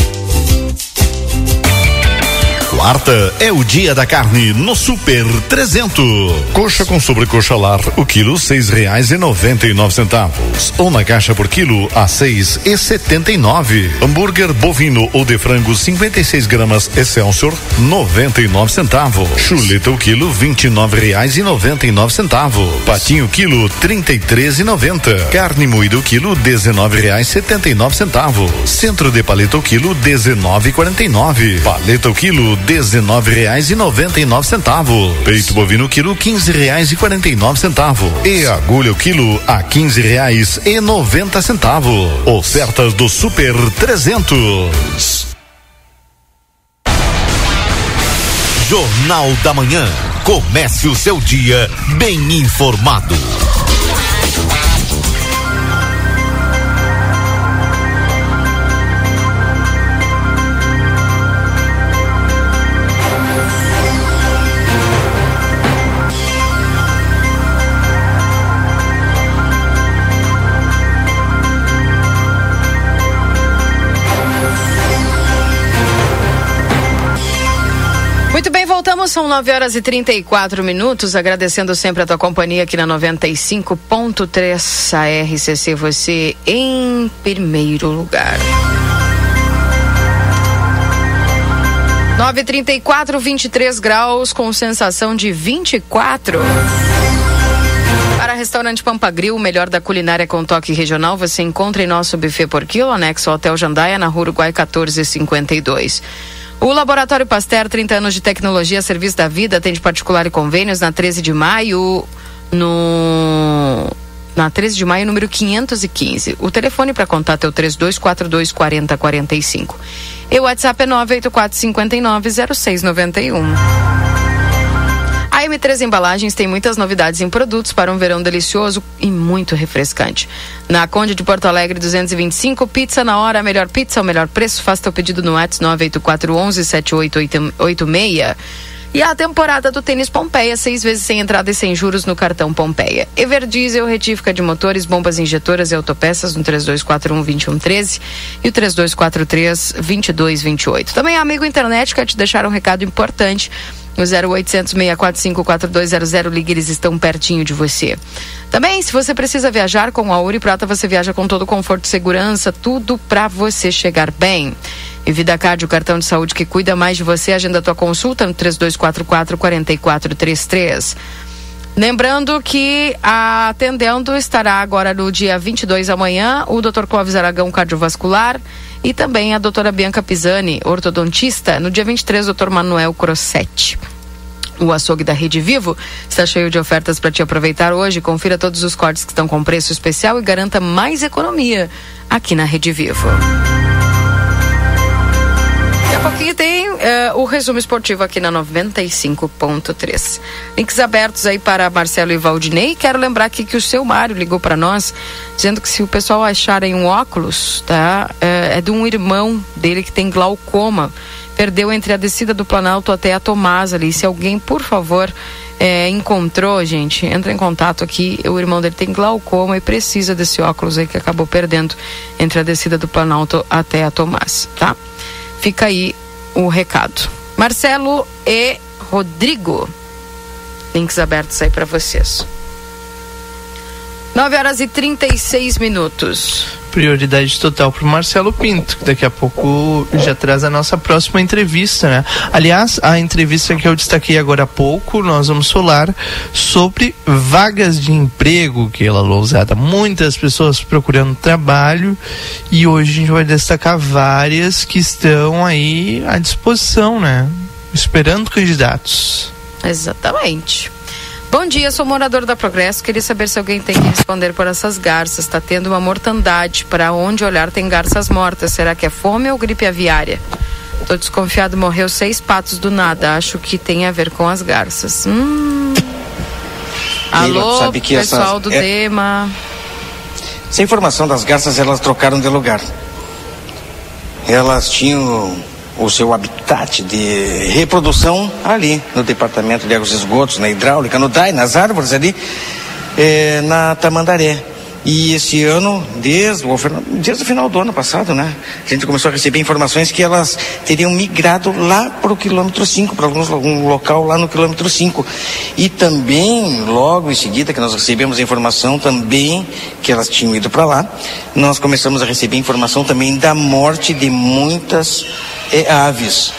Quarta é o dia da carne no Super 300. Coxa com sobrecoxa lar, o quilo seis reais e noventa e nove centavos. Ou na caixa por quilo a seis e setenta e nove. Hambúrguer bovino ou de frango 56 gramas Excelsior noventa e nove centavos. Chuleta o quilo vinte e nove reais e noventa e nove centavos. Patinho quilo trinta e três e noventa. Carne moída o quilo dezenove reais setenta e nove centavos. Centro de paleta o quilo dezenove e quarenta e nove. Paleta o quilo dezenove reais e noventa e nove centavos. Peito bovino quilo quinze reais e quarenta e nove centavos. E agulha o quilo a quinze reais e noventa centavos. Ofertas do Super 300. Jornal da Manhã. Comece o seu dia bem informado. São 9 horas e 34 minutos, agradecendo sempre a tua companhia aqui na 95.3 a você em primeiro lugar. 934, 23 graus, com sensação de 24. Para restaurante Pampa Grill, o melhor da culinária com toque regional, você encontra em nosso buffet por quilo, anexo ao Hotel Jandaia, na rua Uruguai 1452. O Laboratório Pasteur, 30 anos de tecnologia, serviço da vida, atende particular e convênios na 13 de maio, no na 13 de maio, número 515. O telefone para contato é o 3242 4045. E o WhatsApp é 984 59 0691. A M3 Embalagens tem muitas novidades em produtos para um verão delicioso e muito refrescante. Na Conde de Porto Alegre 225, pizza na hora, a melhor pizza, o melhor preço. Faça teu pedido no WhatsApp 98411 7886. E a temporada do tênis Pompeia, seis vezes sem entrada e sem juros no cartão Pompeia. Everdiesel, retífica de motores, bombas injetoras e autopeças no 3241-2113 e o 3243-2228. Também, amigo internet, quer te deixar um recado importante. No 0800 645 4200, ligue, eles estão pertinho de você. Também, se você precisa viajar com a e Prata, você viaja com todo conforto e segurança, tudo para você chegar bem. E Vida Card, o cartão de saúde que cuida mais de você, agenda tua consulta no 3244 4433. Lembrando que atendendo estará agora no dia 22 amanhã o Dr. Clóvis Aragão, cardiovascular, e também a doutora Bianca Pisani, ortodontista, no dia 23, o Dr. Manuel Crossetti. O açougue da Rede Vivo está cheio de ofertas para te aproveitar hoje. Confira todos os cortes que estão com preço especial e garanta mais economia aqui na Rede Vivo. Daqui a pouquinho tem uh, o resumo esportivo aqui na 95.3. Links abertos aí para Marcelo e Valdinei. Quero lembrar aqui que o seu Mário ligou para nós, dizendo que se o pessoal acharem um óculos, tá? Uh, é de um irmão dele que tem glaucoma. Perdeu entre a descida do Planalto até a Tomás ali. Se alguém, por favor, é, encontrou, gente, entra em contato aqui. O irmão dele tem glaucoma e precisa desse óculos aí que acabou perdendo entre a descida do Planalto até a Tomás, tá? Fica aí o recado. Marcelo e Rodrigo. Links abertos aí para vocês. 9 horas e 36 minutos. Prioridade total para Marcelo Pinto, que daqui a pouco já traz a nossa próxima entrevista, né? Aliás, a entrevista que eu destaquei agora há pouco, nós vamos falar sobre vagas de emprego, que ela lousada. Muitas pessoas procurando trabalho e hoje a gente vai destacar várias que estão aí à disposição, né? Esperando candidatos. Exatamente. Bom dia, sou morador da Progresso. Queria saber se alguém tem que responder por essas garças. Está tendo uma mortandade. Para onde olhar tem garças mortas. Será que é fome ou gripe aviária? Tô desconfiado, morreu seis patos do nada. Acho que tem a ver com as garças. Hum. Alô, pessoal essas- do é- tema. Essa informação das garças, elas trocaram de lugar. Elas tinham o seu habitat de reprodução ali, no departamento de águas e esgotos, na hidráulica, no DAI, nas árvores ali, eh, na Tamandaré. E esse ano, desde o, desde o final do ano passado, né? A gente começou a receber informações que elas teriam migrado lá para o quilômetro 5, para alguns um local lá no quilômetro 5. E também, logo em seguida que nós recebemos a informação também que elas tinham ido para lá, nós começamos a receber informação também da morte de muitas eh, aves.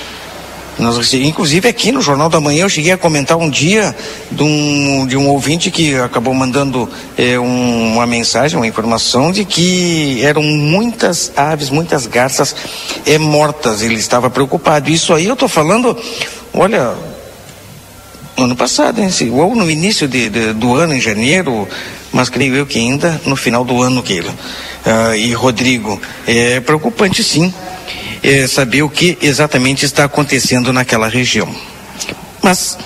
Nós inclusive aqui no Jornal da Manhã eu cheguei a comentar um dia de um, de um ouvinte que acabou mandando eh, um- uma mensagem, uma informação de que eram muitas aves, muitas garças eh, mortas. Ele estava preocupado. Isso aí eu estou falando, olha, ano passado, hein, ou no início de- de- do ano, em janeiro, mas creio eu que ainda no final do ano, Keila. Ah, e Rodrigo, é preocupante sim é, saber o que exatamente está acontecendo naquela região. Mas,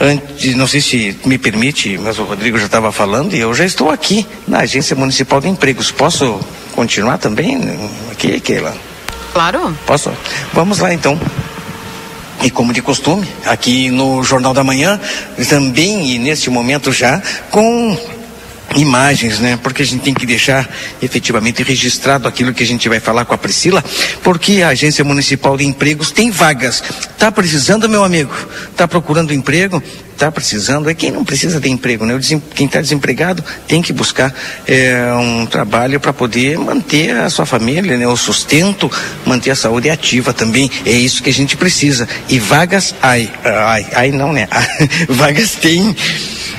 antes, não sei se me permite, mas o Rodrigo já estava falando e eu já estou aqui na Agência Municipal de Empregos. Posso continuar também aqui, Keila? Claro. Posso? Vamos lá então. E como de costume, aqui no Jornal da Manhã, também e neste momento já, com imagens, né? Porque a gente tem que deixar efetivamente registrado aquilo que a gente vai falar com a Priscila, porque a Agência Municipal de Empregos tem vagas. Tá precisando, meu amigo? Tá procurando emprego? Tá precisando? É quem não precisa de emprego, né? Quem está desempregado tem que buscar é, um trabalho para poder manter a sua família, né? O sustento, manter a saúde ativa também. É isso que a gente precisa. E vagas, ai, ai, ai não, né? vagas tem.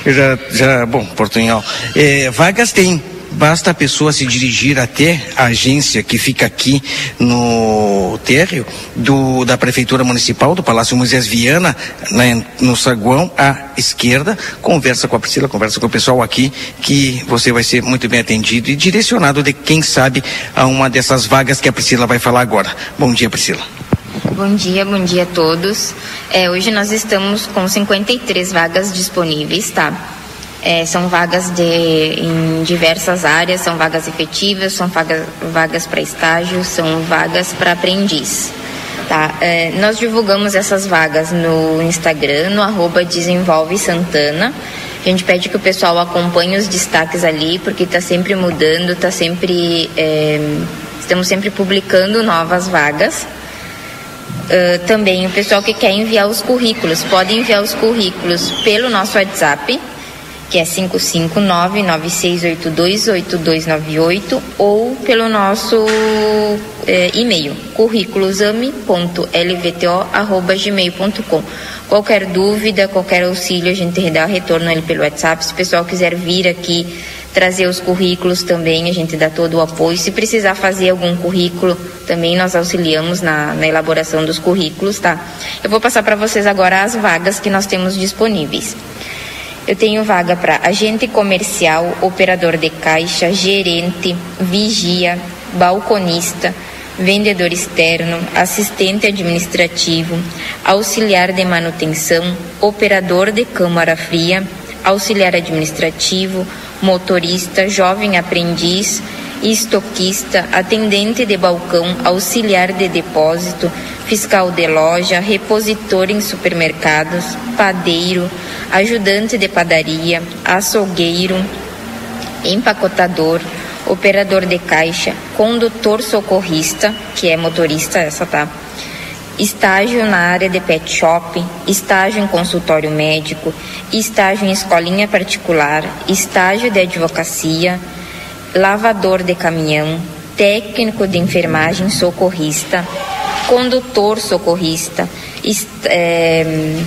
Já, já, bom, portunhol. É, vagas tem. Basta a pessoa se dirigir até a agência que fica aqui no térreo do, da Prefeitura Municipal, do Palácio Moisés Viana, na- no saguão à esquerda. Conversa com a Priscila, conversa com o pessoal aqui, que você vai ser muito bem atendido e direcionado de quem sabe a uma dessas vagas que a Priscila vai falar agora. Bom dia, Priscila. Bom dia, bom dia a todos. É, hoje nós estamos com 53 vagas disponíveis, tá? É, são vagas de, em diversas áreas, são vagas efetivas, são vaga, vagas para estágio, são vagas para aprendiz. Tá? É, nós divulgamos essas vagas no Instagram, no arroba Desenvolve Santana. A gente pede que o pessoal acompanhe os destaques ali, porque está sempre mudando, está sempre. é, estamos sempre publicando novas vagas. Ah, também o pessoal que quer enviar os currículos, pode enviar os currículos pelo nosso WhatsApp, que é 559-9682-8298, ou pelo nosso eh, e-mail, curriculosame.lvto.gmail.com. Qualquer dúvida, qualquer auxílio, a gente dá retorno ele pelo WhatsApp. Se o pessoal quiser vir aqui trazer os currículos também, a gente dá todo o apoio. Se precisar fazer algum currículo, também nós auxiliamos na, na elaboração dos currículos, tá? Eu vou passar para vocês agora as vagas que nós temos disponíveis. Eu tenho vaga para agente comercial, operador de caixa, gerente, vigia, balconista, vendedor externo, assistente administrativo, auxiliar de manutenção, operador de câmara fria, auxiliar administrativo, motorista, jovem aprendiz, estoquista, atendente de balcão, auxiliar de depósito, fiscal de loja, repositor em supermercados, padeiro, ajudante de padaria, açougueiro, empacotador, operador de caixa, condutor socorrista, que é motorista, essa tá. Estágio na área de pet shop, estágio em consultório médico, estágio em escolinha particular, estágio de advocacia, lavador de caminhão, técnico de enfermagem socorrista, condutor socorrista, eh,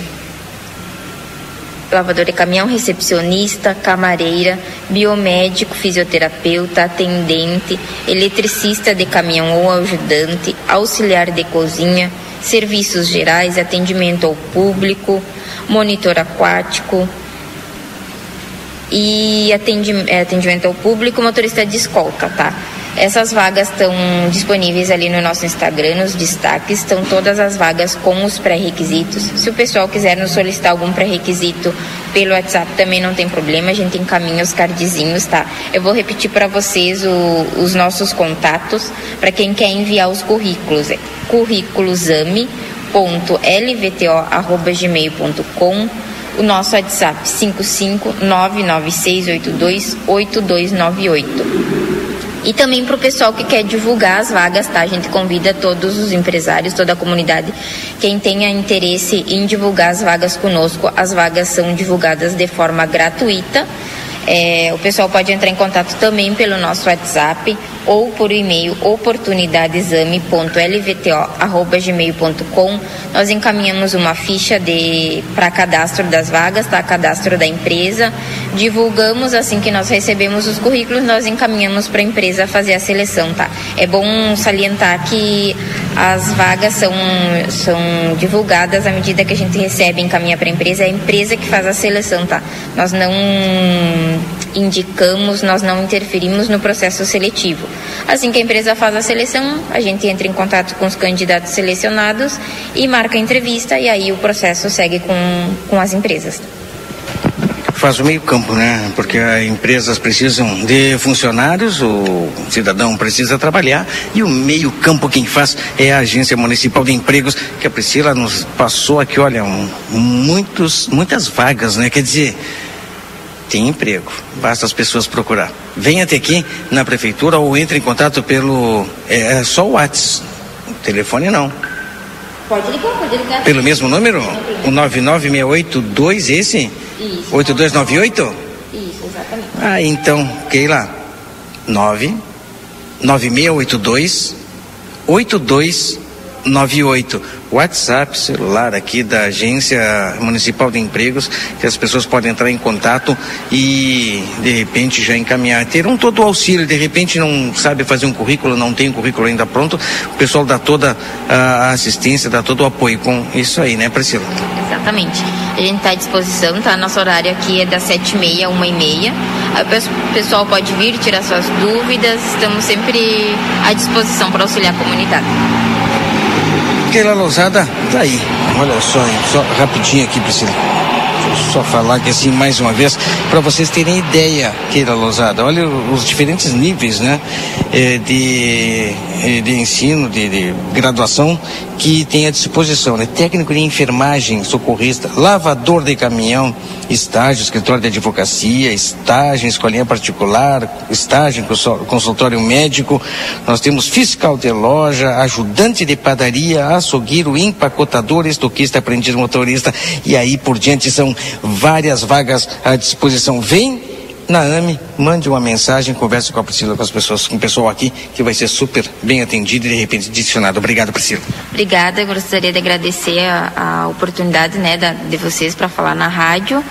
lavador de caminhão, recepcionista, camareira, biomédico, fisioterapeuta, atendente, eletricista de caminhão ou ajudante, auxiliar de cozinha, serviços gerais, atendimento ao público, monitor aquático e eh, atendimento ao público, motorista de escolta, tá? Essas vagas estão disponíveis ali no nosso Instagram, nos destaques, estão todas as vagas com os pré-requisitos. Se o pessoal quiser nos solicitar algum pré-requisito pelo WhatsApp também não tem problema, a gente encaminha os cardzinhos, tá? Eu vou repetir para vocês o, os nossos contatos para quem quer enviar os currículos. É currículosame.lvto@gmail.com o nosso WhatsApp 55996828298. E também para o pessoal que quer divulgar as vagas, tá? A gente convida todos os empresários, toda a comunidade, quem tenha interesse em divulgar as vagas conosco, as vagas são divulgadas de forma gratuita. É, o pessoal pode entrar em contato também pelo nosso WhatsApp ou por e-mail oportunidadesame.lvto@gmail.com. Nós encaminhamos uma ficha de para cadastro das vagas, tá? Cadastro da empresa. Divulgamos assim que nós recebemos os currículos, nós encaminhamos para a empresa fazer a seleção, tá? É bom salientar que as vagas são são divulgadas à medida que a gente recebe encaminha para a empresa, é a empresa que faz a seleção, tá? Nós não indicamos, nós não interferimos no processo seletivo. Assim que a empresa faz a seleção, a gente entra em contato com os candidatos selecionados e marca a entrevista e aí o processo segue com, com as empresas. Faz o meio campo, né? Porque as empresas precisam de funcionários, o cidadão precisa trabalhar e o meio campo quem faz é a Agência Municipal de Empregos, que a Priscila nos passou aqui, olha, um, muitos, muitas vagas, né? Quer dizer, tem emprego, basta as pessoas procurar. Venha até aqui na prefeitura ou entre em contato pelo. É, é só o WhatsApp. Telefone não. Pode ligar, pode ligar. Pelo mesmo número? O 99682 esse? Isso. 8298? Isso, exatamente. Ah, então, Keila. 9 9682 8298. WhatsApp celular aqui da Agência Municipal de Empregos, que as pessoas podem entrar em contato e de repente já encaminhar. Terão todo o auxílio, de repente não sabe fazer um currículo, não tem um currículo ainda pronto, o pessoal dá toda a assistência, dá todo o apoio com isso aí, né, Priscila? Exatamente. A gente está à disposição, tá? Nosso horário aqui é das sete e meia a uma e meia. Aí o pessoal pode vir, tirar suas dúvidas, estamos sempre à disposição para auxiliar a comunidade. Keila Lousada, tá aí. Olha só, hein? só rapidinho aqui, Priscila. Eu só falar aqui assim mais uma vez, para vocês terem ideia, Keila Lousada. Olha os diferentes níveis, né? eh, de, eh, de ensino, de, de graduação que tem à disposição, né? Técnico de enfermagem, socorrista, lavador de caminhão, estágio, escritório de advocacia, estágio escolinha particular, estágio consultório médico, nós temos fiscal de loja, ajudante de padaria, açougueiro, empacotador, estoquista, aprendiz motorista e aí por diante são várias vagas à disposição. Vem na AME, mande uma mensagem, converse com a Priscila, com as pessoas, com o pessoal aqui, que vai ser super bem atendido e de repente adicionado. Obrigado, Priscila. Obrigada, eu gostaria de agradecer a, a oportunidade né, da, de vocês para falar na rádio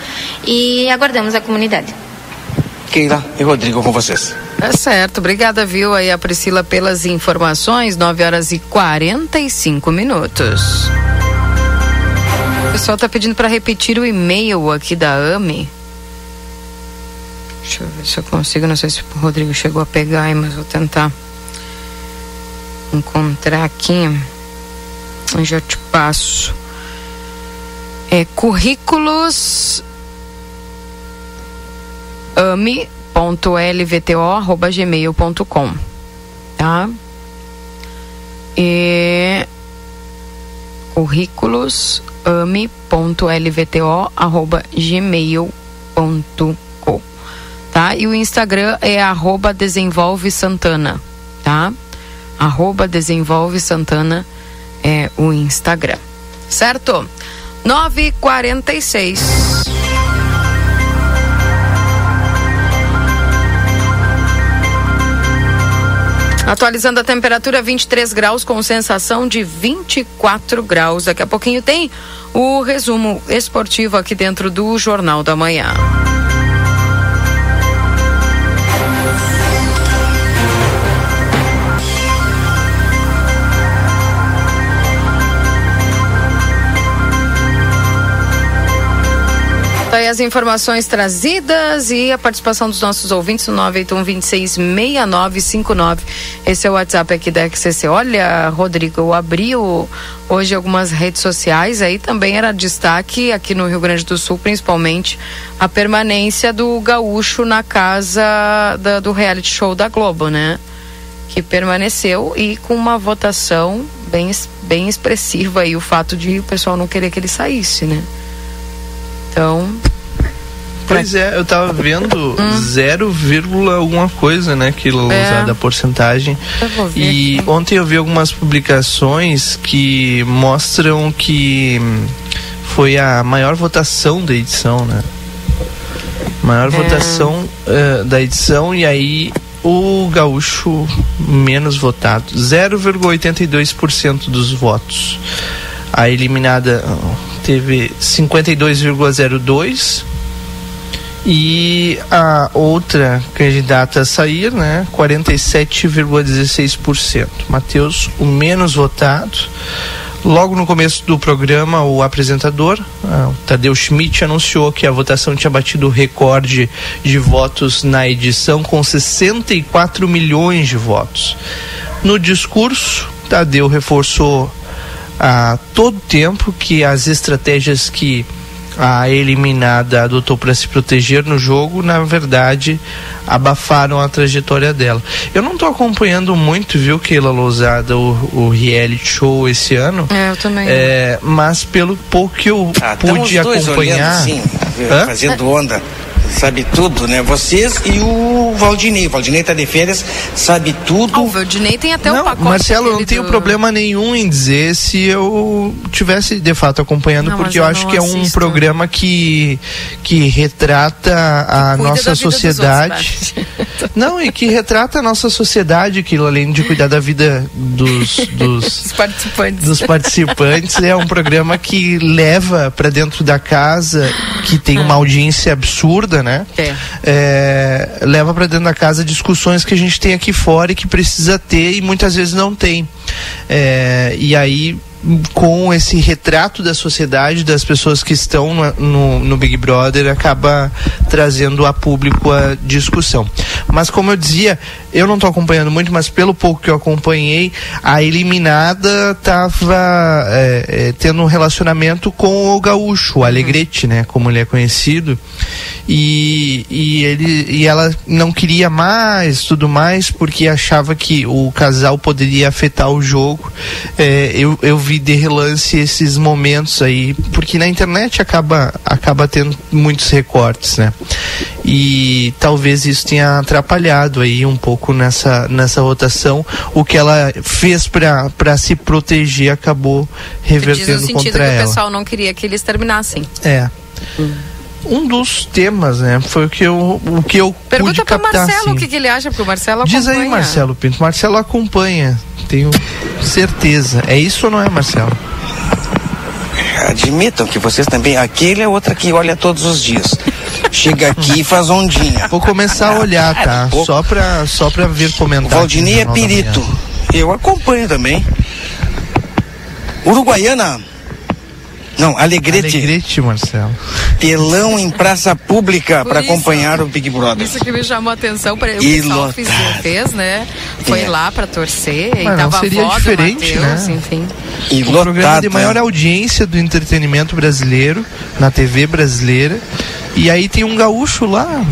e aguardamos a comunidade. Keila e Rodrigo com vocês. É certo, obrigada, viu, aí a Priscila pelas informações, 9 horas e 45 minutos. O pessoal tá pedindo para repetir o e-mail aqui da AME. Deixa eu ver se eu consigo, não sei se o Rodrigo chegou a pegar aí, mas vou tentar encontrar aqui. Eu já te passo. É currículos ame.lvto.gmail.com tá? E currículos ame.lvto.gmail.com tá? E o Instagram é arroba desenvolve Santana, tá? Arroba desenvolve Santana é o Instagram, certo? 946 Atualizando a temperatura 23 graus com sensação de 24 graus. Daqui a pouquinho tem o resumo esportivo aqui dentro do Jornal da Manhã. Aí as informações trazidas e a participação dos nossos ouvintes no 981 26 6959. Esse é o WhatsApp aqui da XCC. Olha, Rodrigo, eu abri o, hoje algumas redes sociais, aí também era destaque aqui no Rio Grande do Sul, principalmente a permanência do gaúcho na casa da, do reality show da Globo, né? Que permaneceu e com uma votação bem, bem expressiva aí o fato de o pessoal não querer que ele saísse, né? Então. Pois é, eu tava vendo Hum. 0, alguma coisa, né? Que É. da porcentagem. Eu vou ver E aqui. ontem eu vi algumas publicações que mostram que hum, foi a maior votação da edição, né? Maior É. votação eh, da edição e aí o gaúcho menos votado, 0,82% dos votos. A eliminada teve 52,02 e a outra candidata a sair, né, 47,16%. Matheus, o menos votado. Logo no começo do programa, o apresentador, ah, o Tadeu Schmidt, anunciou que a votação tinha batido o recorde de votos na edição, com 64 milhões de votos. No discurso, Tadeu reforçou a todo tempo que as estratégias que a eliminada adotou para se proteger no jogo, na verdade, abafaram a trajetória dela. Eu não estou acompanhando muito, viu, Keila Lousada, o, o reality show esse ano. É, eu também. É, mas pelo pouco que eu os pude dois acompanhar. olhando, sim, fazendo onda. Sabe tudo, né? Vocês e o Valdinei. O Valdinei tá de férias, sabe tudo. O Valdinei tem até Não, o pacote. Marcelo, eu não tenho do- problema nenhum em dizer se eu tivesse de fato acompanhando, Não, porque eu eu acho que é um assisto. programa que, que retrata a da nossa sociedade. Não, e que retrata a nossa sociedade, que além de cuidar da vida dos, dos, Os participantes. dos participantes, é um programa que leva para dentro da casa, que tem uma audiência absurda, né? É. É, leva para dentro da casa discussões que a gente tem aqui fora e que precisa ter e muitas vezes não tem. É, e aí com esse retrato da sociedade, das pessoas que estão no, no, no Big Brother, acaba trazendo a público a discussão. Mas como eu dizia, eu não estou acompanhando muito, mas pelo pouco que eu acompanhei, a eliminada estava tendo um relacionamento com o gaúcho, o Alegrete, né, como ele é conhecido, e, e ele e ela não queria mais, tudo mais, porque achava que o casal poderia afetar o jogo. É, eu, eu de relance esses momentos aí, porque na internet acaba acaba tendo muitos recortes, né? E talvez isso tenha atrapalhado aí um pouco nessa nessa votação. O que ela fez para se proteger acabou Diz no revertendo sentido contra que o ela. pessoal não queria que eles terminassem. É. Um dos temas, né? Foi o que eu, o que eu Pergunta pude pro captar. Marcelo assim. o que, que ele acha, porque o Marcelo Diz aí, acompanha. Marcelo Pinto. Marcelo acompanha, tenho certeza. É isso ou não é, Marcelo? Admitam que vocês também. Aquele é outra que olha todos os dias. Chega aqui e faz ondinha. Vou começar a olhar, tá? Só pra, só pra ver O comentar. Valdinei é perito. Eu acompanho também. Uruguaiana. Não, Alegrete. Alegrete, Marcelo. Telão em praça pública para acompanhar o Big Brother. Isso que me chamou a atenção. Pra, o E pessoal lotado. fez, fez, né? Foi É. lá pra torcer e Mas não tava seria avó diferente, Matheus, né? enfim. E o programa lotado, de maior né? audiência do entretenimento brasileiro, na TV brasileira. E aí tem um gaúcho lá.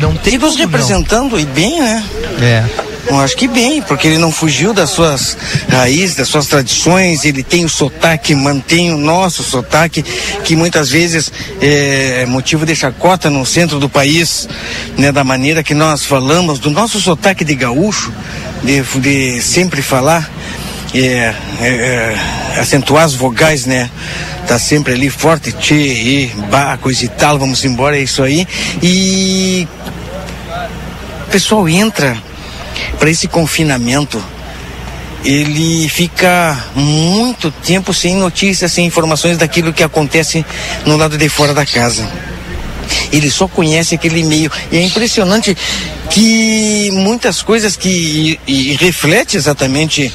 Não tem E nos como não. representando e bem, né? É. Eu acho que bem, porque ele não fugiu das suas raízes, das suas tradições, ele tem o sotaque, mantém o nosso sotaque, que muitas vezes é motivo de chacota no centro do país, né? Da maneira que nós falamos, do nosso sotaque de gaúcho, de, de sempre falar, é, é, é, acentuar as vogais, né? Tá sempre ali forte, tchê, e, bah, coisa e tal, vamos embora, é isso aí. E o pessoal entra para esse confinamento, ele fica muito tempo sem notícias, sem informações daquilo que acontece no lado de fora da casa. Ele só conhece aquele meio. E é impressionante que muitas coisas que e, e reflete exatamente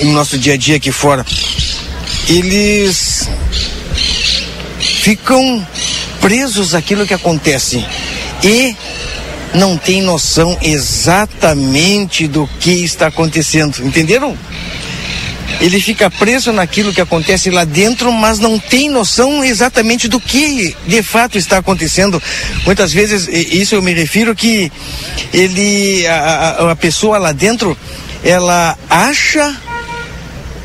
o nosso dia a dia aqui fora, eles ficam presos àquilo que acontece e não tem noção exatamente do que está acontecendo. Entenderam? Ele fica preso naquilo que acontece lá dentro, mas não tem noção exatamente do que de fato está acontecendo. Muitas vezes, isso eu me refiro que ele, a- a pessoa lá dentro, ela acha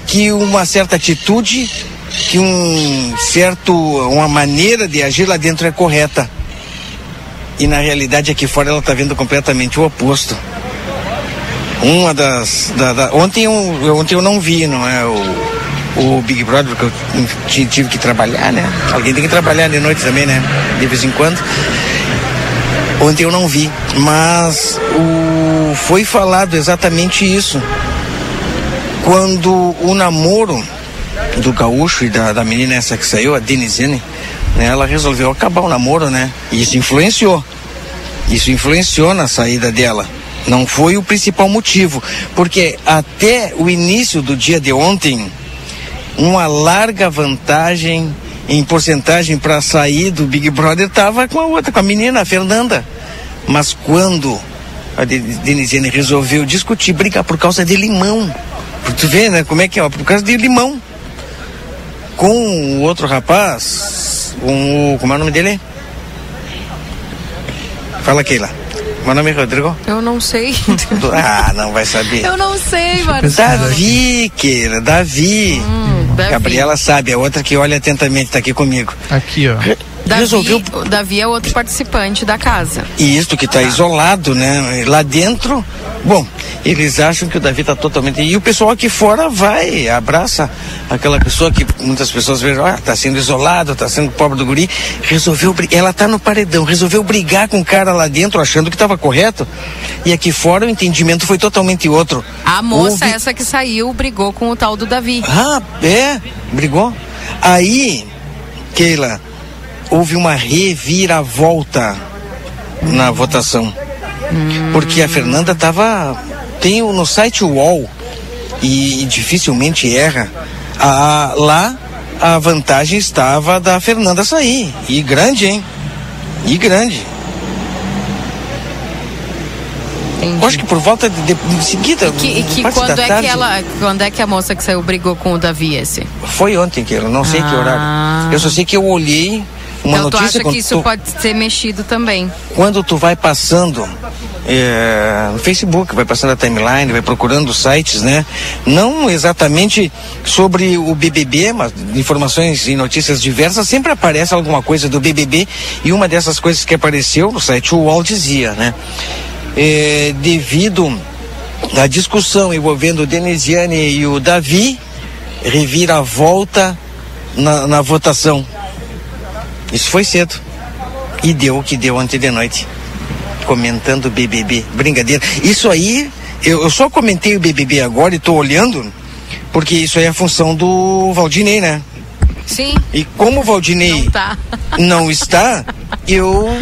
que uma certa atitude, que um certo, uma maneira de agir lá dentro é correta. E na realidade aqui fora ela está vendo completamente o oposto. Uma das. da- da- ontem, eu, ontem eu não vi, não é? O, o Big Brother, porque eu ti- tive que trabalhar, né? Alguém tem que trabalhar de noite também, né? De vez em quando. Ontem eu não vi, mas o, foi falado exatamente isso. Quando o namoro do gaúcho e da, da menina essa que saiu, a Denizene, né, ela resolveu acabar o namoro, né? E isso influenciou. Isso influenciou na saída dela. Não foi o principal motivo, porque até o início do dia de ontem, uma larga vantagem em porcentagem para sair do Big Brother estava com a outra, com a menina, a Fernanda. Mas quando a De- Denisiane resolveu discutir, brigar por causa de limão, tu vê, né, como é que é, por causa de limão, com o outro rapaz, com o, como é o nome dele? Fala, Keila. Meu nome é Rodrigo. Eu não sei. Ah, não vai saber. Eu não sei, Marcelo. Davi, Keila, Davi. Davi. Gabriela sabe, a outra que olha atentamente, tá aqui comigo. Aqui, ó. Davi, Resolveu o Davi é outro participante da casa. E isto que está isolado, né? Lá dentro, bom, eles acham que o Davi está totalmente. E o pessoal aqui fora vai, abraça aquela pessoa que muitas pessoas veem, ah, tá sendo isolado, tá sendo pobre do guri. Resolveu, ela tá no paredão, resolveu brigar com o cara lá dentro, achando que estava correto. E aqui fora o entendimento foi totalmente outro. A moça Houve- essa que saiu brigou com o tal do Davi. Ah, é? Brigou? Aí, Keila, houve uma reviravolta na votação. Porque a Fernanda estava. Tem no site UOL e, e dificilmente erra. a- lá a vantagem estava da Fernanda sair. E grande, hein? E grande. Eu acho que por volta de, de, de seguida. Que, e que quando é tarde, que ela, quando é que a moça que saiu brigou com o Davi esse? Foi ontem, que eu não sei que Ah. horário. Eu só sei que eu olhei uma então tu notícia acha que isso tu, pode ser mexido também? quando tu vai passando é, no Facebook, vai passando a timeline, vai procurando sites, né? Não exatamente sobre o BBB, mas informações e notícias diversas, sempre aparece alguma coisa do BBB e uma dessas coisas que apareceu no site UOL dizia, né? É, devido à discussão envolvendo o Denisiane e o Davi, reviravolta na, na votação. Isso foi cedo. E deu o que deu ontem de noite. Comentando o BBB. Brincadeira. Isso aí, eu, eu só comentei o BBB agora e tô olhando, porque isso aí é a função do Valdinei, né? Sim. E como o Valdinei Não tá. não está, eu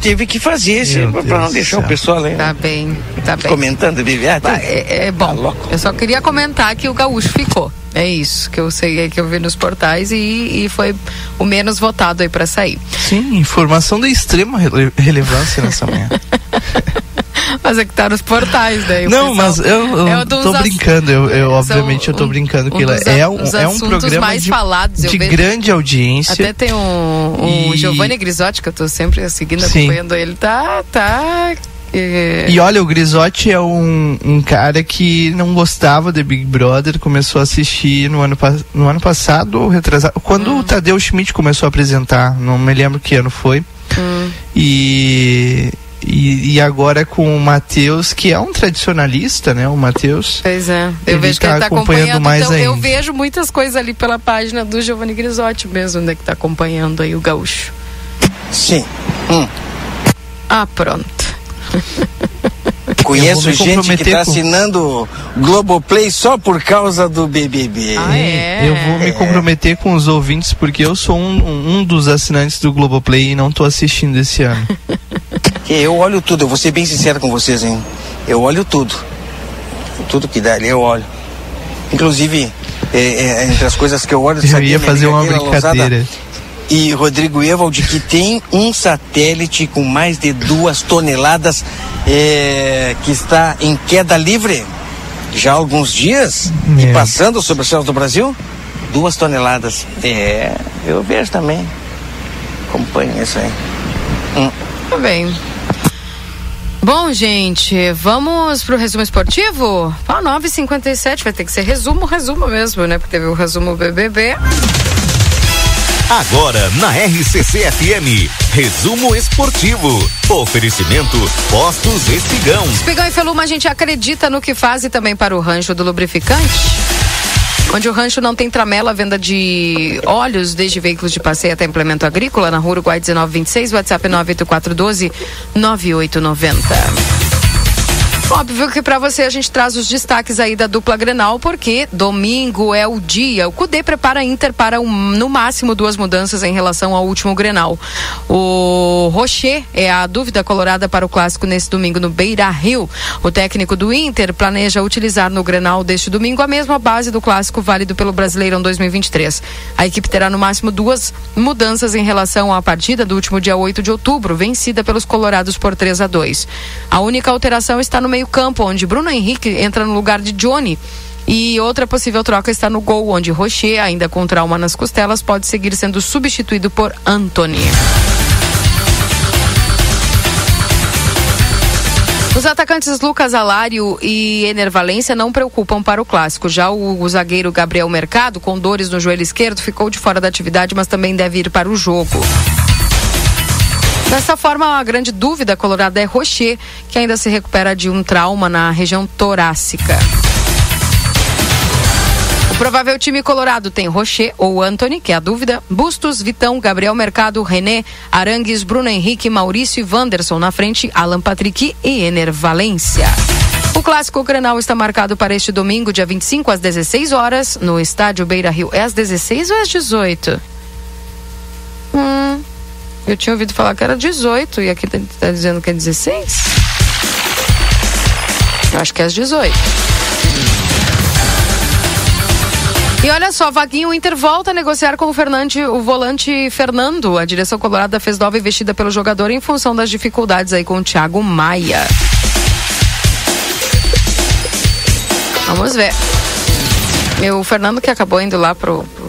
tive que fazer pra Deus não deixar o pessoal aí, Tá bem, tá bem. comentando o BBB. Ah, tá- É, é bom. eu só queria comentar que o gaúcho ficou. É isso que eu sei, que eu vi nos portais e, e foi o menos votado aí pra sair. Sim, informação de extrema rele- relevância nessa manhã. Mas é que tá nos portais, daí. o Não, mas eu, eu É tô brincando, eu, eu obviamente eu tô um- brincando um que dos é um, é um programa mais de, falados, de grande audiência. Até tem um, um E- Giovanni Grisotti, que eu tô sempre seguindo, Sim. acompanhando ele. Tá, tá. É, E olha, o Grisotti é um, um cara que não gostava de Big Brother, começou a assistir no ano, no ano passado ou retrasado. Quando Hum. o Tadeu Schmidt começou a apresentar, não me lembro que ano foi. hum. E, e, e agora com o Matheus, que é um tradicionalista, né? O Matheus. Pois é, eu Ele vejo que tá ele tá acompanhando acompanhando. mais então, eu ainda. vejo muitas coisas ali pela página do Giovanni Grisotti mesmo, né? Que tá acompanhando aí o gaúcho. Sim. Hum. Ah, pronto. Conheço gente que está com- assinando Globoplay só por causa do BBB. Ah, é? Eu vou me comprometer com os ouvintes porque eu sou um, um dos assinantes do Globoplay e não tô assistindo esse ano. Eu olho tudo, eu vou ser bem sincero com vocês, hein? Eu olho tudo. Tudo que dá ali eu olho. Inclusive, é, é, entre as coisas que eu olho, Eu sabia, ia fazer uma Keila Lousada, brincadeira. E Rodrigo Evald que tem um satélite com mais de duas toneladas é, que está em queda livre já há alguns dias É. e passando sobre os céus do Brasil? Duas toneladas. É, eu vejo também. Acompanha isso aí. Hum. Tá bem. Bom, gente, vamos pro resumo esportivo? Ah, 9h57, vai ter que ser resumo, resumo mesmo, né? Porque teve o resumo BBB. Agora na RCC FM, resumo esportivo. Oferecimento Postos Espigão. Espigão e Feluma, a gente acredita no que faz e também para o rancho do lubrificante. Onde o rancho não tem tramela, venda de óleos, desde veículos de passeio até implemento agrícola, na rua Uruguai 1926, WhatsApp 98412 9890. Óbvio que para você a gente traz os destaques aí da dupla Grenal, porque domingo é o dia. O CUDE prepara a Inter para um, no máximo duas mudanças em relação ao último Grenal. O Rocher é a dúvida colorada para o clássico nesse domingo no Beira Rio. O técnico do Inter planeja utilizar no Grenal deste domingo a mesma base do clássico válido pelo Brasileirão 2023. A equipe terá no máximo duas mudanças em relação à partida do último dia 8 de outubro, vencida pelos colorados por 3 a 2. A única alteração está no meio campo, onde Bruno Henrique entra no lugar de Johnny. E outra possível troca está no gol, onde Rocher, ainda com trauma nas costelas, pode seguir sendo substituído por Anthony. Os atacantes Lucas Alário e Ener Valência não preocupam para o clássico. Já o, o zagueiro Gabriel Mercado, com dores no joelho esquerdo, ficou de fora da atividade, mas também deve ir para o jogo. Dessa forma, a grande dúvida colorada é Rocher, que ainda se recupera de um trauma na região torácica. O provável time colorado tem Rocher ou Anthony, que é a dúvida, Bustos, Vitão, Gabriel Mercado, René, Arangues, Bruno Henrique, Maurício e Wanderson na frente, Alan Patrick e Ener Valência. O clássico Grenal está marcado para este domingo, dia 25, às 16 horas, no estádio Beira Rio. É às 16 ou às 18? Hum, eu tinha ouvido falar que era 18 e aqui tá, tá dizendo que é 16? Eu acho que é às 18. E olha só, Vaguinho, o Inter volta a negociar com o, Fernande, o volante Fernando. A direção colorada fez nova investida pelo jogador em função das dificuldades aí com o Thiago Maia. Vamos ver. E o Fernando que acabou indo lá pro, pro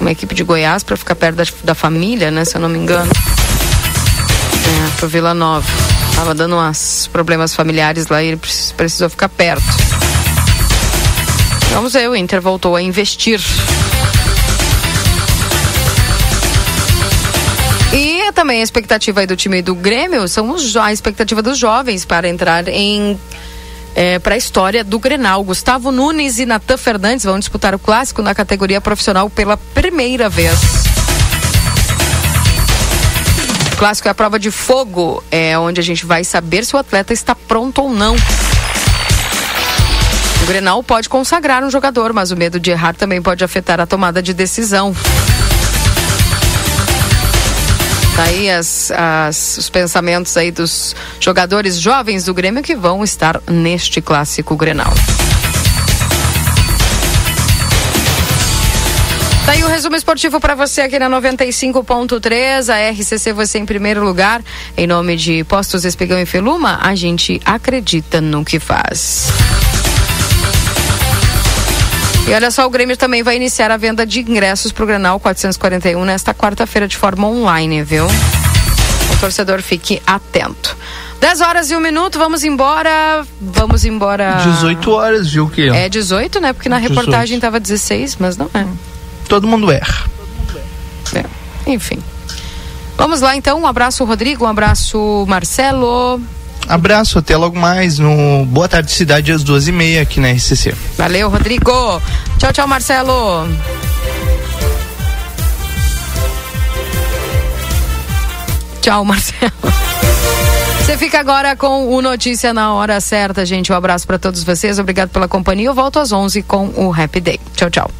uma equipe de Goiás para ficar perto da, da, família, né? Se eu não me engano. É, pro Vila Nova. Tava dando uns problemas familiares lá e ele precisou ficar perto. Vamos ver, o Inter voltou a investir. E também a expectativa do time do Grêmio são os, a expectativa dos jovens para entrar em é, para a história do Grenal. Gustavo Nunes e Natan Fernandes vão disputar o clássico na categoria profissional pela primeira vez. O clássico é a prova de fogo, é onde a gente vai saber se o atleta está pronto ou não. O Grenal pode consagrar um jogador, mas o medo de errar também pode afetar a tomada de decisão. Tá aí as, as, os pensamentos aí dos jogadores jovens do Grêmio que vão estar neste clássico Grenal. Tá aí o resumo esportivo para você aqui na 95.3, a RCC você em primeiro lugar. Em nome de Postos Espigão e Feluma, a gente acredita no que faz. E olha só, o Grêmio também vai iniciar a venda de ingressos para o Grenal 441 nesta quarta-feira de forma online, viu? O torcedor fique atento. 10 horas e um minuto, vamos embora. Vamos embora. 18 horas, viu que? É 18, né? Porque na 18. reportagem tava 16, mas não é. Todo mundo erra. É. Enfim. Vamos lá então. Um abraço, Rodrigo. Um abraço, Marcelo. Abraço, até logo mais no Boa Tarde Cidade às duas e meia aqui na RCC. Valeu, Rodrigo. Tchau, tchau, Marcelo. Tchau, Marcelo. Você fica agora com o Notícia na hora certa, gente. Um abraço para todos vocês. Obrigado pela companhia. Eu volto às 11 com o Happy Day. Tchau, tchau.